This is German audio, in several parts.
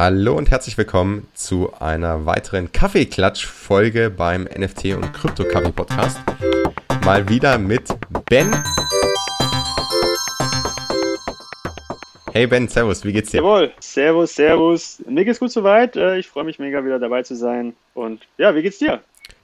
Hallo und herzlich willkommen zu einer weiteren Kaffeeklatsch-Folge beim NFT und Krypto Kaffee Podcast. Mal wieder mit Ben. Hey Ben, Servus, wie geht's dir? Jawohl, Servus, Servus. Mir geht's gut soweit. Äh, ich freue mich mega wieder dabei zu sein. Und ja, wie geht's dir?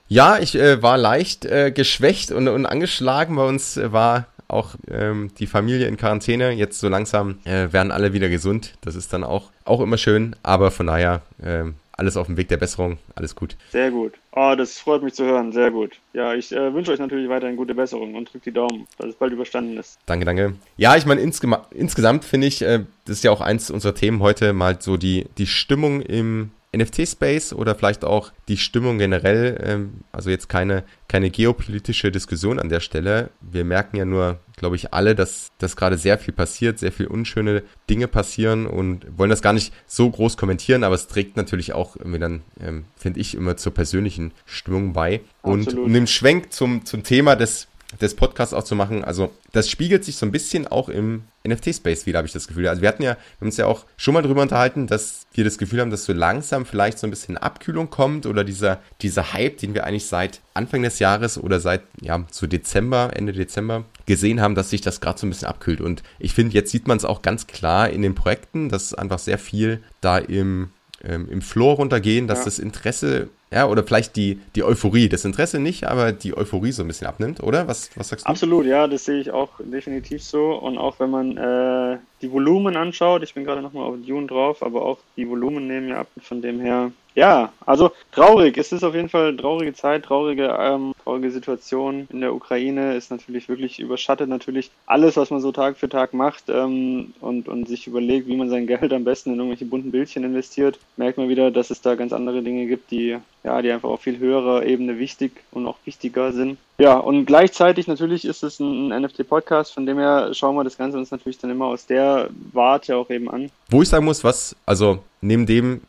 Ja, ich äh, war leicht äh, geschwächt und, und angeschlagen. Bei uns war auch ähm, die Familie in Quarantäne. Jetzt so langsam äh, werden alle wieder gesund. Das ist dann auch, auch immer schön. Aber von daher äh, alles auf dem Weg der Besserung. Alles gut. Sehr gut. Oh, das freut mich zu hören. Sehr gut. Ja, ich äh, wünsche euch natürlich weiterhin gute Besserung und drückt die Daumen, dass es bald überstanden ist. Danke, danke. Ja, ich meine, insge insgesamt finde ich, äh, das ist ja auch eins unserer Themen heute, mal so die, die Stimmung im NFT-Space oder vielleicht auch die Stimmung generell. Ähm, also jetzt keine, keine geopolitische Diskussion an der Stelle. Wir merken ja nur, glaube ich, alle, dass, dass gerade sehr viel passiert, sehr viel unschöne Dinge passieren und wollen das gar nicht so groß kommentieren, aber es trägt natürlich auch irgendwie dann, ähm, finde ich, immer zur persönlichen Stimmung bei. Und um den Schwenk zum, zum Thema des des Podcasts auch zu machen. Also das spiegelt sich so ein bisschen auch im NFT-Space wieder, habe ich das Gefühl. Also wir hatten ja, wir haben uns ja auch schon mal drüber unterhalten, dass wir das Gefühl haben, dass so langsam vielleicht so ein bisschen Abkühlung kommt oder dieser, dieser Hype, den wir eigentlich seit Anfang des Jahres oder seit, ja, zu Dezember, Ende Dezember gesehen haben, dass sich das gerade so ein bisschen abkühlt. Und ich finde, jetzt sieht man es auch ganz klar in den Projekten, dass einfach sehr viel da im, ähm, im Floor runtergehen, dass ja. das Interesse ja, oder vielleicht die, die Euphorie, das Interesse nicht, aber die Euphorie so ein bisschen abnimmt, oder? Was, was sagst du? Absolut, ja, das sehe ich auch definitiv so. Und auch wenn man äh, die Volumen anschaut, ich bin gerade nochmal auf Dune drauf, aber auch die Volumen nehmen ja ab. Von dem her, ja, also traurig. Es ist auf jeden Fall eine traurige Zeit, traurige, ähm, traurige Situation in der Ukraine. Ist natürlich wirklich überschattet natürlich alles, was man so Tag für Tag macht ähm, und, und sich überlegt, wie man sein Geld am besten in irgendwelche bunten Bildchen investiert. Merkt man wieder, dass es da ganz andere Dinge gibt, die ja, die einfach auf viel höherer Ebene wichtig und auch wichtiger sind. Ja, und gleichzeitig natürlich ist es ein, ein NFT-Podcast, von dem her schauen wir das Ganze uns natürlich dann immer aus der Warte auch eben an. Wo ich sagen muss, was, also neben dem,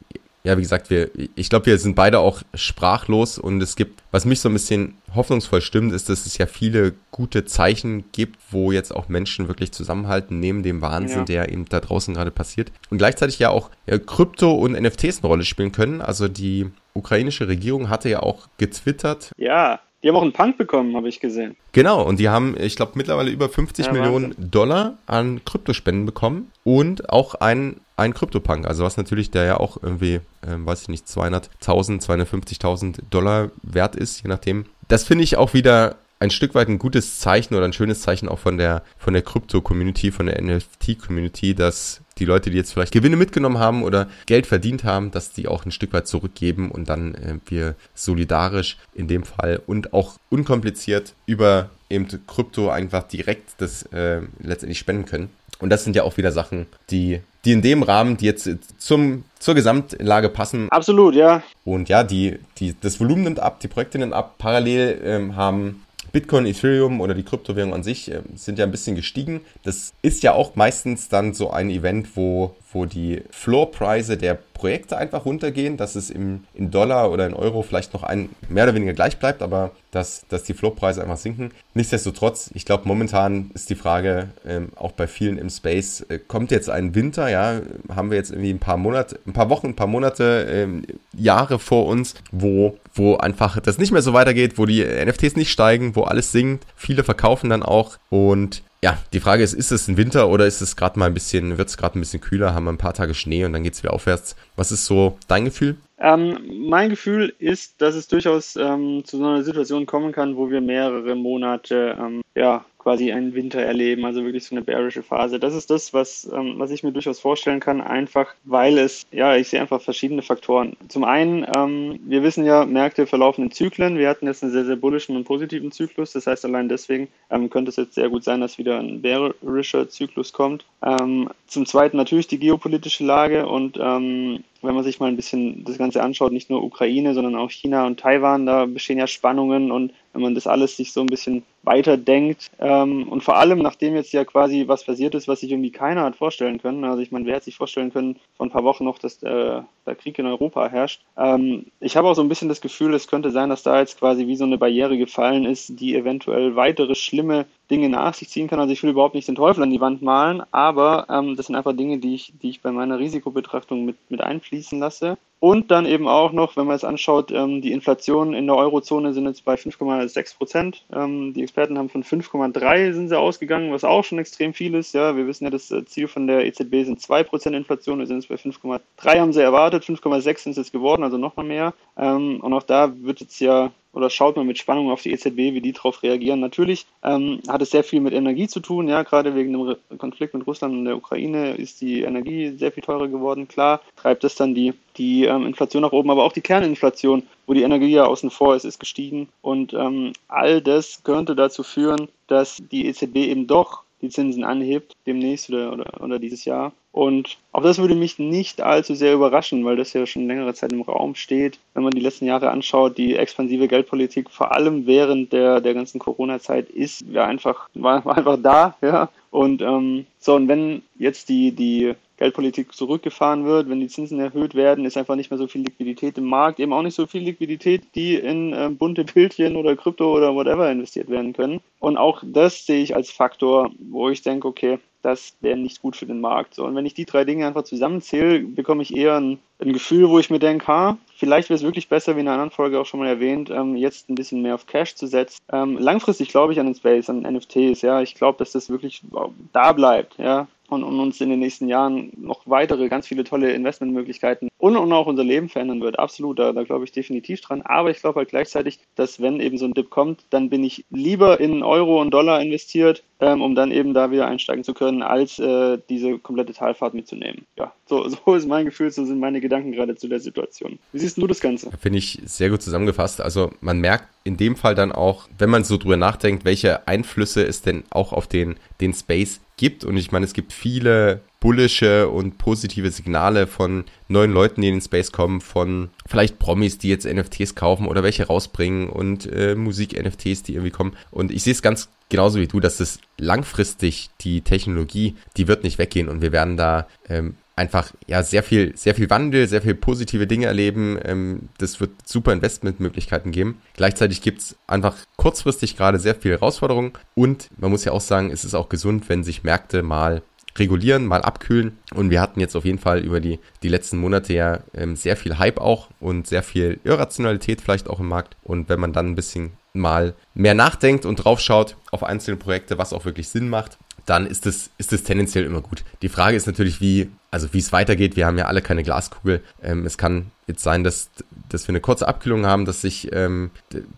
ja, wie gesagt, wir, ich glaube, wir sind beide auch sprachlos und es gibt, was mich so ein bisschen hoffnungsvoll stimmt, ist, dass es ja viele gute Zeichen gibt, wo jetzt auch Menschen wirklich zusammenhalten, neben dem Wahnsinn, ja. der eben da draußen gerade passiert. Und gleichzeitig ja auch ja, Krypto und NFTs eine Rolle spielen können. Also die ukrainische Regierung hatte ja auch getwittert. Ja, die haben auch einen Punk bekommen, habe ich gesehen. Genau, und die haben, ich glaube, mittlerweile über 50 ja, Millionen. Dollar an Kryptospenden bekommen und auch einen, einen Kryptopunk, also was natürlich der ja auch irgendwie, äh, weiß ich nicht, 200.000, 250.000 Dollar wert ist, je nachdem. Das finde ich auch wieder ein Stück weit ein gutes Zeichen oder ein schönes Zeichen auch von der, von der Krypto-Community, von der NFT-Community, dass die Leute, die jetzt vielleicht Gewinne mitgenommen haben oder Geld verdient haben, dass die auch ein Stück weit zurückgeben und dann äh, wir solidarisch in dem Fall und auch unkompliziert über eben Krypto einfach direkt das äh, letztendlich spenden können. Und das sind ja auch wieder Sachen, die, die in dem Rahmen, die jetzt zum, zur Gesamtlage passen. Absolut, ja. Und ja, die, die, das Volumen nimmt ab, die Projekte nimmt ab. Parallel ähm, haben Bitcoin, Ethereum oder die Kryptowährung an sich äh, sind ja ein bisschen gestiegen. Das ist ja auch meistens dann so ein Event, wo, wo die Floorpreise der Projekte einfach runtergehen, dass es im, in Dollar oder in Euro vielleicht noch ein mehr oder weniger gleich bleibt, aber dass, dass die Floorpreise einfach sinken. Nichtsdestotrotz, ich glaube, momentan ist die Frage ähm, auch bei vielen im Space, äh, kommt jetzt ein Winter, ja, haben wir jetzt irgendwie ein paar Monate, ein paar Wochen, ein paar Monate, ähm, Jahre vor uns, wo, wo einfach das nicht mehr so weitergeht, wo die NFTs nicht steigen, wo alles sinkt, viele verkaufen dann auch und ja, die Frage ist, ist es ein Winter oder ist es gerade mal ein bisschen, wird es gerade ein bisschen kühler, haben wir ein paar Tage Schnee und dann geht es wieder aufwärts. Was ist so dein Gefühl? Ähm, mein Gefühl ist, dass es durchaus ähm, zu so einer Situation kommen kann, wo wir mehrere Monate ähm, ja, quasi einen Winter erleben, also wirklich so eine bärische Phase. Das ist das, was, ähm, was ich mir durchaus vorstellen kann, einfach weil es, ja, ich sehe einfach verschiedene Faktoren. Zum einen, ähm, wir wissen ja, Märkte verlaufen in Zyklen. Wir hatten jetzt einen sehr, sehr bullischen und positiven Zyklus. Das heißt, allein deswegen ähm, könnte es jetzt sehr gut sein, dass wieder ein bärischer Zyklus kommt. Ähm, zum zweiten natürlich die geopolitische Lage und ähm, wenn man sich mal ein bisschen das Ganze anschaut, nicht nur Ukraine, sondern auch China und Taiwan, da bestehen ja Spannungen und wenn man das alles sich so ein bisschen weiterdenkt ähm, und vor allem, nachdem jetzt ja quasi was passiert ist, was sich irgendwie keiner hat vorstellen können, also ich meine, wer hat sich vorstellen können vor ein paar Wochen noch, dass äh, der Krieg in Europa herrscht. Ähm, ich habe auch so ein bisschen das Gefühl, es könnte sein, dass da jetzt quasi wie so eine Barriere gefallen ist, die eventuell weitere schlimme Dinge nach sich ziehen kann. Also ich will überhaupt nicht den Teufel an die Wand malen, aber ähm, das sind einfach Dinge, die ich, die ich bei meiner Risikobetrachtung mit, mit einfließen lasse. Und dann eben auch noch, wenn man es anschaut, ähm, die Inflation in der Eurozone sind jetzt bei 5,6 Prozent. Ähm, die Experten haben von 5,3 sind sie ausgegangen, was auch schon extrem viel ist. Ja, wir wissen ja, das äh, Ziel von der EZB sind 2 Prozent Inflation. Wir sind jetzt bei 5,3 haben sie erwartet, 5,6 sind es jetzt geworden, also noch mal mehr. Ähm, und auch da wird jetzt ja oder schaut man mit Spannung auf die EZB, wie die darauf reagieren. Natürlich ähm, hat es sehr viel mit Energie zu tun, ja, gerade wegen dem Konflikt mit Russland und der Ukraine ist die Energie sehr viel teurer geworden. Klar, treibt das dann die, die ähm, Inflation nach oben, aber auch die Kerninflation, wo die Energie ja außen vor ist, ist gestiegen. Und ähm, all das könnte dazu führen, dass die EZB eben doch die Zinsen anhebt, demnächst oder, oder, oder dieses Jahr. Und auch das würde mich nicht allzu sehr überraschen, weil das ja schon längere Zeit im Raum steht. Wenn man die letzten Jahre anschaut, die expansive Geldpolitik, vor allem während der, der ganzen Corona-Zeit, ist ja einfach, war, war einfach da, ja. Und ähm, so, und wenn jetzt die, die Geldpolitik zurückgefahren wird, wenn die Zinsen erhöht werden, ist einfach nicht mehr so viel Liquidität im Markt, eben auch nicht so viel Liquidität, die in äh, bunte Bildchen oder Krypto oder whatever investiert werden können. Und auch das sehe ich als Faktor, wo ich denke, okay, das wäre nicht gut für den Markt. So, und wenn ich die drei Dinge einfach zusammenzähle, bekomme ich eher ein, ein Gefühl, wo ich mir denke, ha, vielleicht wäre es wirklich besser, wie in einer anderen Folge auch schon mal erwähnt, ähm, jetzt ein bisschen mehr auf Cash zu setzen. Ähm, langfristig glaube ich an den Space, an NFTs, ja. Ich glaube, dass das wirklich da bleibt, ja und, und, uns in den nächsten Jahren noch weitere, ganz viele tolle Investmentmöglichkeiten und, und auch unser Leben verändern wird. Absolut, da, da glaube ich definitiv dran. Aber ich glaube halt gleichzeitig, dass wenn eben so ein Dip kommt, dann bin ich lieber in Euro und Dollar investiert, ähm, um dann eben da wieder einsteigen zu können, als äh, diese komplette Talfahrt mitzunehmen. Ja, so, so ist mein Gefühl, so sind meine Gedanken gerade zu der Situation. Wie siehst du das Ganze? Finde ich sehr gut zusammengefasst. Also man merkt in dem Fall dann auch, wenn man so drüber nachdenkt, welche Einflüsse es denn auch auf den, den Space gibt. Und ich meine, es gibt viele bullische und positive Signale von neuen Leuten, die in den Space kommen, von vielleicht Promis, die jetzt NFTs kaufen oder welche rausbringen und äh, Musik-NFTs, die irgendwie kommen. Und ich sehe es ganz genauso wie du, dass es langfristig die Technologie, die wird nicht weggehen und wir werden da ähm, einfach ja sehr viel, sehr viel Wandel, sehr viel positive Dinge erleben. Ähm, das wird super Investmentmöglichkeiten geben. Gleichzeitig gibt's einfach kurzfristig gerade sehr viele Herausforderungen und man muss ja auch sagen, es ist auch gesund, wenn sich Märkte mal regulieren, mal abkühlen. Und wir hatten jetzt auf jeden Fall über die, die letzten Monate ja ähm, sehr viel Hype auch und sehr viel Irrationalität vielleicht auch im Markt. Und wenn man dann ein bisschen mal mehr nachdenkt und draufschaut auf einzelne Projekte, was auch wirklich Sinn macht, dann ist es, ist es tendenziell immer gut. Die Frage ist natürlich, wie, also wie es weitergeht. Wir haben ja alle keine Glaskugel. Ähm, es kann jetzt sein, dass, dass wir eine kurze Abkühlung haben, dass sich ähm,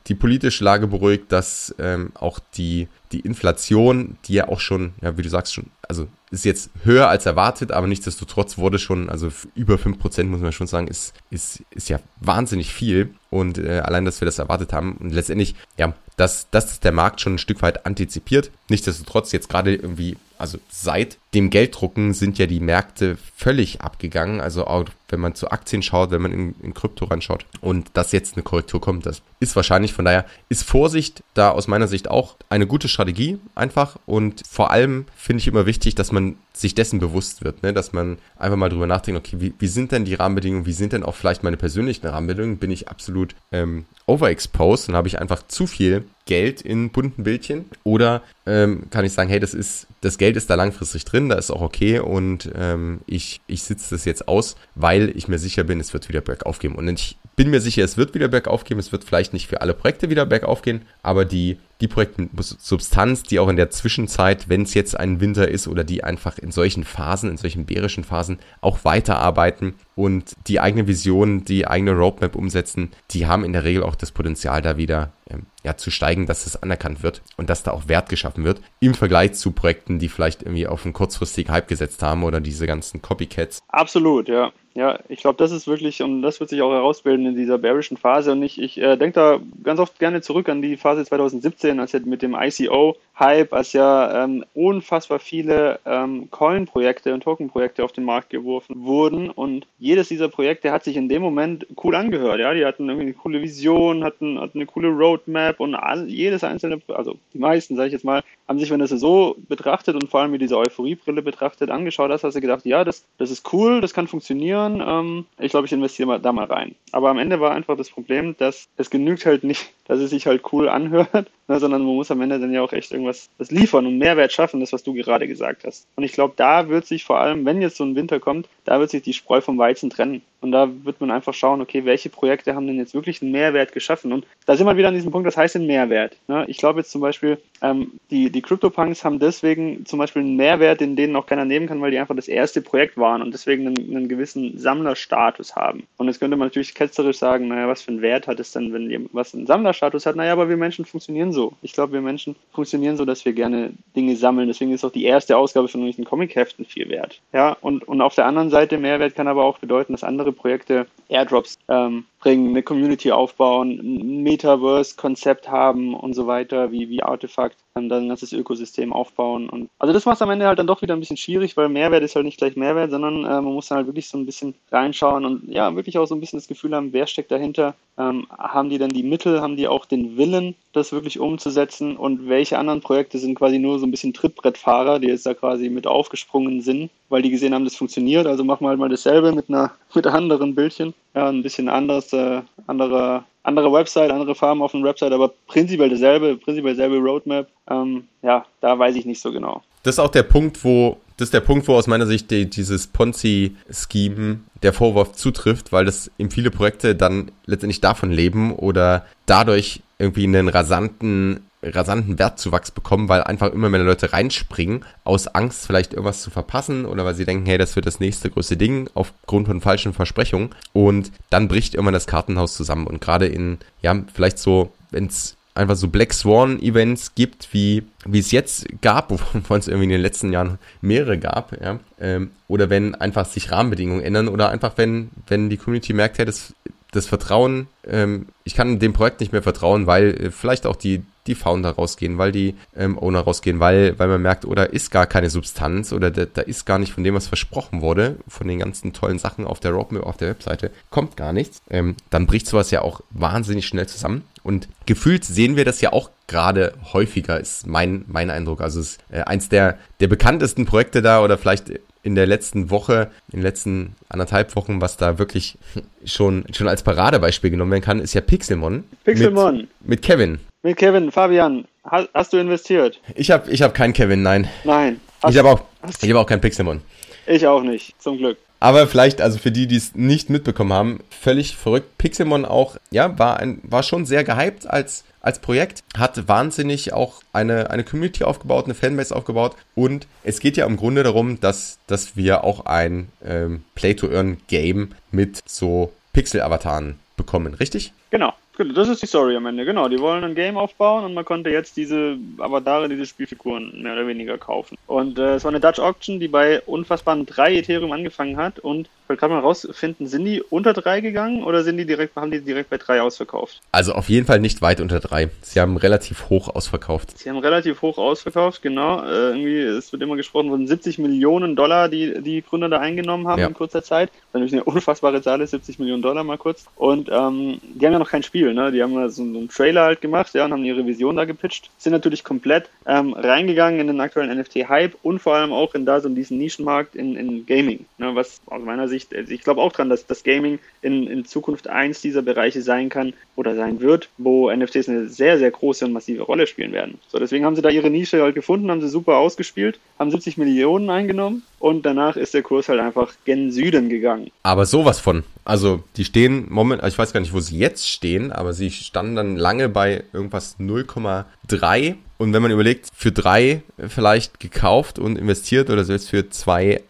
die politische Lage beruhigt, dass ähm, auch die, die Inflation, die ja auch schon, ja, wie du sagst, schon, also ist jetzt höher als erwartet, aber nichtsdestotrotz wurde schon, also über 5% muss man schon sagen, ist, ist, ist ja wahnsinnig viel. Und äh, allein, dass wir das erwartet haben. Und letztendlich, ja, dass, dass der Markt schon ein Stück weit antizipiert. Nichtsdestotrotz jetzt gerade irgendwie, also seit dem Gelddrucken sind ja die Märkte völlig abgegangen. Also auch wenn man zu Aktien schaut, wenn man in, in Krypto ranschaut und dass jetzt eine Korrektur kommt, das ist wahrscheinlich. Von daher ist Vorsicht da aus meiner Sicht auch eine gute Strategie einfach. Und vor allem finde ich immer wichtig, dass man sich dessen bewusst wird, ne? dass man einfach mal drüber nachdenkt, okay, wie, wie sind denn die Rahmenbedingungen, wie sind denn auch vielleicht meine persönlichen Rahmenbedingungen? Bin ich absolut ähm, overexposed und habe ich einfach zu viel Geld in bunten Bildchen? Oder ähm, kann ich sagen, hey, das ist, das Geld ist da langfristig drin, da ist auch okay und ähm, ich, ich sitze das jetzt aus, weil ich mir sicher bin, es wird wieder bergauf gehen. Und ich bin mir sicher, es wird wieder bergauf gehen, es wird vielleicht nicht für alle Projekte wieder bergauf gehen, aber die die Projekte mit Substanz, die auch in der Zwischenzeit, wenn es jetzt ein Winter ist oder die einfach in solchen Phasen, in solchen bärischen Phasen auch weiterarbeiten und die eigene Vision, die eigene Roadmap umsetzen, die haben in der Regel auch das Potenzial da wieder ähm, ja, zu steigen, dass das anerkannt wird und dass da auch Wert geschaffen wird im Vergleich zu Projekten, die vielleicht irgendwie auf einen kurzfristigen Hype gesetzt haben oder diese ganzen Copycats. Absolut, ja. Ja, ich glaube, das ist wirklich, und das wird sich auch herausbilden in dieser bearischen Phase. Und ich, ich äh, denke da ganz oft gerne zurück an die Phase 2017, als ja mit dem ICO-Hype, als ja ähm, unfassbar viele ähm, Coin-Projekte und Token-Projekte auf den Markt geworfen wurden. Und jedes dieser Projekte hat sich in dem Moment cool angehört. Ja, die hatten irgendwie eine coole Vision, hatten, hatten eine coole Roadmap und all, jedes einzelne, also die meisten, sage ich jetzt mal, haben sich, wenn das so betrachtet und vor allem mit dieser Euphoriebrille betrachtet, angeschaut, hast, hast du gedacht, ja, das, das ist cool, das kann funktionieren. Ähm, ich glaube, ich investiere da mal rein. Aber am Ende war einfach das Problem, dass es genügt halt nicht, dass es sich halt cool anhört, ne, sondern man muss am Ende dann ja auch echt irgendwas das liefern und Mehrwert schaffen, das, was du gerade gesagt hast. Und ich glaube, da wird sich vor allem, wenn jetzt so ein Winter kommt, da wird sich die Spreu vom Weizen trennen. Und da wird man einfach schauen, okay, welche Projekte haben denn jetzt wirklich einen Mehrwert geschaffen? Und da sind wir wieder an diesem Punkt, was heißt denn Mehrwert? Ne? Ich glaube jetzt zum Beispiel, ähm, die, die CryptoPunks haben deswegen zum Beispiel einen Mehrwert, den denen auch keiner nehmen kann, weil die einfach das erste Projekt waren und deswegen einen, einen gewissen Sammlerstatus haben. Und jetzt könnte man natürlich ketzerisch sagen, naja, was für einen Wert hat es denn, wenn was einen Sammlerstatus hat? Naja, aber wir Menschen funktionieren so. Ich glaube, wir Menschen funktionieren so, dass wir gerne Dinge sammeln. Deswegen ist auch die erste Ausgabe von irgendwelchen Comic-Heften viel wert. Ja, und, und auf der anderen Seite, Mehrwert kann aber auch bedeuten, dass andere Projekte Airdrops ähm, bringen, eine Community aufbauen, ein Metaverse-Konzept haben und so weiter, wie, wie Artefakt, dann ein ganzes Ökosystem aufbauen. Und also das macht es am Ende halt dann doch wieder ein bisschen schwierig, weil Mehrwert ist halt nicht gleich Mehrwert, sondern äh, man muss dann halt wirklich so ein bisschen reinschauen und ja, wirklich auch so ein bisschen das Gefühl haben, wer steckt dahinter, ähm, haben die dann die Mittel, haben die auch den Willen, das wirklich umzusetzen und welche anderen Projekte sind quasi nur so ein bisschen Trittbrettfahrer, die jetzt da quasi mit aufgesprungen sind, weil die gesehen haben, das funktioniert, also machen wir halt mal dasselbe mit einer mit anderen Bildchen. Ja, ein bisschen anderes, äh, andere, andere Website, andere Farben auf dem Website, aber prinzipiell dasselbe, prinzipiell dasselbe Roadmap. Ähm, ja, da weiß ich nicht so genau. Das ist auch der Punkt, wo das ist der Punkt, wo aus meiner Sicht die, dieses Ponzi-Scheme der Vorwurf zutrifft, weil das eben viele Projekte dann letztendlich davon leben oder dadurch irgendwie einen rasanten rasanten Wertzuwachs bekommen, weil einfach immer mehr Leute reinspringen, aus Angst vielleicht irgendwas zu verpassen oder weil sie denken, hey, das wird das nächste größte Ding aufgrund von falschen Versprechungen. Und dann bricht irgendwann das Kartenhaus zusammen. Und gerade in, ja, vielleicht so, wenn es einfach so Black Swan Events gibt, wie, wie es jetzt gab, wovon es irgendwie in den letzten Jahren mehrere gab, ja, ähm, oder wenn einfach sich Rahmenbedingungen ändern oder einfach wenn, wenn die Community merkt, hey, das, das Vertrauen, ähm, ich kann dem Projekt nicht mehr vertrauen, weil äh, vielleicht auch die, die Founder rausgehen, weil die ähm, Owner rausgehen, weil, weil man merkt, oder ist gar keine Substanz oder da, da ist gar nicht von dem, was versprochen wurde, von den ganzen tollen Sachen auf der Roadmap, auf der Webseite, kommt gar nichts, ähm, dann bricht sowas ja auch wahnsinnig schnell zusammen. Und gefühlt sehen wir das ja auch gerade häufiger, ist mein, mein Eindruck. Also es ist äh, eins der, der bekanntesten Projekte da oder vielleicht in der letzten Woche, in den letzten anderthalb Wochen, was da wirklich schon, schon als Paradebeispiel genommen werden kann, ist ja Pixelmon. Pixelmon. Mit, mit Kevin. Mit Kevin, Fabian, hast, hast du investiert? Ich habe ich hab keinen Kevin, nein. Nein. Hast, ich habe auch, hab auch keinen Pixelmon. Ich auch nicht, zum Glück. Aber vielleicht, also für die, die es nicht mitbekommen haben, völlig verrückt. Pixelmon auch, ja, war, ein, war schon sehr gehypt als, als Projekt, hat wahnsinnig auch eine, eine Community aufgebaut, eine Fanbase aufgebaut und es geht ja im Grunde darum, dass, dass wir auch ein ähm, Play-to-Earn-Game mit so Pixel-Avataren bekommen, richtig? Genau. Das ist die Story am Ende, genau. Die wollen ein Game aufbauen und man konnte jetzt diese Avatare, diese Spielfiguren mehr oder weniger kaufen. Und äh, es war eine Dutch Auction, die bei unfassbaren drei Ethereum angefangen hat und ich wollte gerade mal rausfinden, sind die unter drei gegangen oder sind die direkt, haben die direkt bei drei ausverkauft? Also auf jeden Fall nicht weit unter drei. Sie haben relativ hoch ausverkauft. Sie haben relativ hoch ausverkauft, genau. Äh, irgendwie, es wird immer gesprochen von 70 Millionen Dollar, die die Gründer da eingenommen haben ja. in kurzer Zeit. Das ist natürlich eine unfassbare Zahl ist, 70 Millionen Dollar mal kurz. Und ähm, die haben ja noch kein Spiel, ne? Die haben so, einen Trailer halt gemacht, ja, und haben ihre Vision da gepitcht. Sind natürlich komplett ähm, reingegangen in den aktuellen NFT-Hype und vor allem auch in da so in diesen Nischenmarkt in, in Gaming, ne? was aus meiner Sicht Sicht, also ich glaube auch dran, dass das Gaming in, in Zukunft eins dieser Bereiche sein kann oder sein wird, wo NFTs eine sehr, sehr große und massive Rolle spielen werden. So, deswegen haben sie da ihre Nische halt gefunden, haben sie super ausgespielt, haben 70 Millionen eingenommen und danach ist der Kurs halt einfach gen Süden gegangen. Aber sowas von. Also die stehen moment, ich weiß gar nicht, wo sie jetzt stehen, aber sie standen dann lange bei irgendwas 0,3 und wenn man überlegt, für drei vielleicht gekauft und investiert oder selbst für 2,8,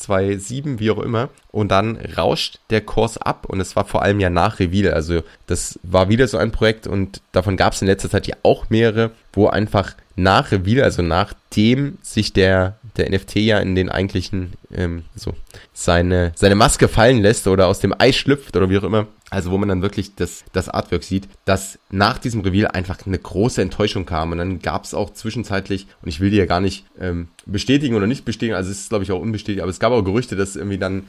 2,7, wie auch immer. Und dann rauscht der Kurs ab und es war vor allem ja nach Reveal. Also das war wieder so ein Projekt und davon gab es in letzter Zeit ja auch mehrere, wo einfach nach Reveal, also nachdem sich der der NFT ja in den eigentlichen, ähm, so, seine, seine Maske fallen lässt oder aus dem Ei schlüpft oder wie auch immer, also wo man dann wirklich das, das Artwork sieht, dass nach diesem Reveal einfach eine große Enttäuschung kam. Und dann gab es auch zwischenzeitlich, und ich will die ja gar nicht ähm, bestätigen oder nicht bestätigen, also es ist glaube ich auch unbestätigt, aber es gab auch Gerüchte, dass irgendwie dann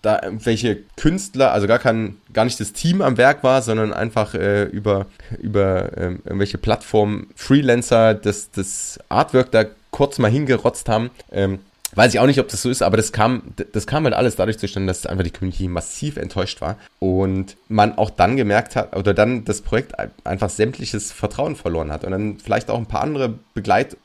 da irgendwelche Künstler, also gar kein, gar nicht das Team am Werk war, sondern einfach äh, über, über ähm, irgendwelche Plattformen Freelancer das, das Artwork da kurz mal hingerotzt haben. Ähm, Weiß ich auch nicht, ob das so ist, aber das kam, das kam halt alles dadurch zustande, dass einfach die Community massiv enttäuscht war und man auch dann gemerkt hat, oder dann das Projekt einfach sämtliches Vertrauen verloren hat und dann vielleicht auch ein paar andere Begleit-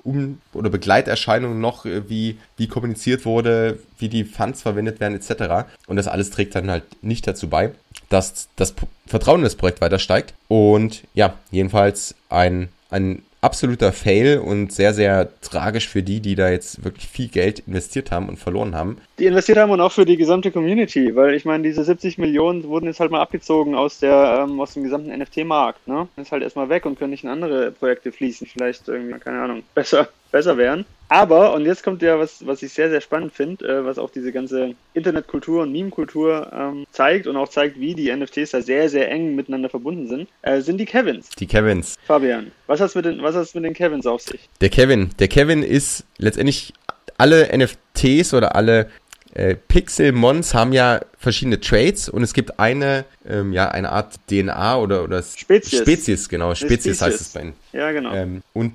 oder Begleiterscheinungen noch, äh, wie, wie kommuniziert wurde, wie die Funds verwendet werden, etc. Und das alles trägt dann halt nicht dazu bei, dass das Vertrauen in das Projekt weiter steigt. Und ja, jedenfalls ein, ein absoluter Fail und sehr, sehr tragisch für die, die da jetzt wirklich viel Geld investiert haben und verloren haben. Die investiert haben und auch für die gesamte Community, weil ich meine, diese 70 Millionen wurden jetzt halt mal abgezogen aus der, ähm, aus dem gesamten NFT-Markt, ne? Ist halt erstmal weg und können nicht in andere Projekte fließen, vielleicht irgendwie, keine Ahnung, besser, besser wären. Aber, und jetzt kommt ja was, was ich sehr, sehr spannend finde, äh, was auch diese ganze Internetkultur und Meme-Kultur ähm, zeigt und auch zeigt, wie die NFTs da sehr, sehr eng miteinander verbunden sind, äh, sind die Kevins. Die Kevins. Fabian, was hast du mit den, was hast mit den Kevins auf sich? Der Kevin, der Kevin ist letztendlich alle NFTs oder alle äh, Pixel-Mons haben ja verschiedene Trades und es gibt eine, ähm, ja, eine Art DNA oder, oder Spezies. Spezies, genau. Spezies, Spezies. heißt es bei ihnen. Ja, genau. Ähm, und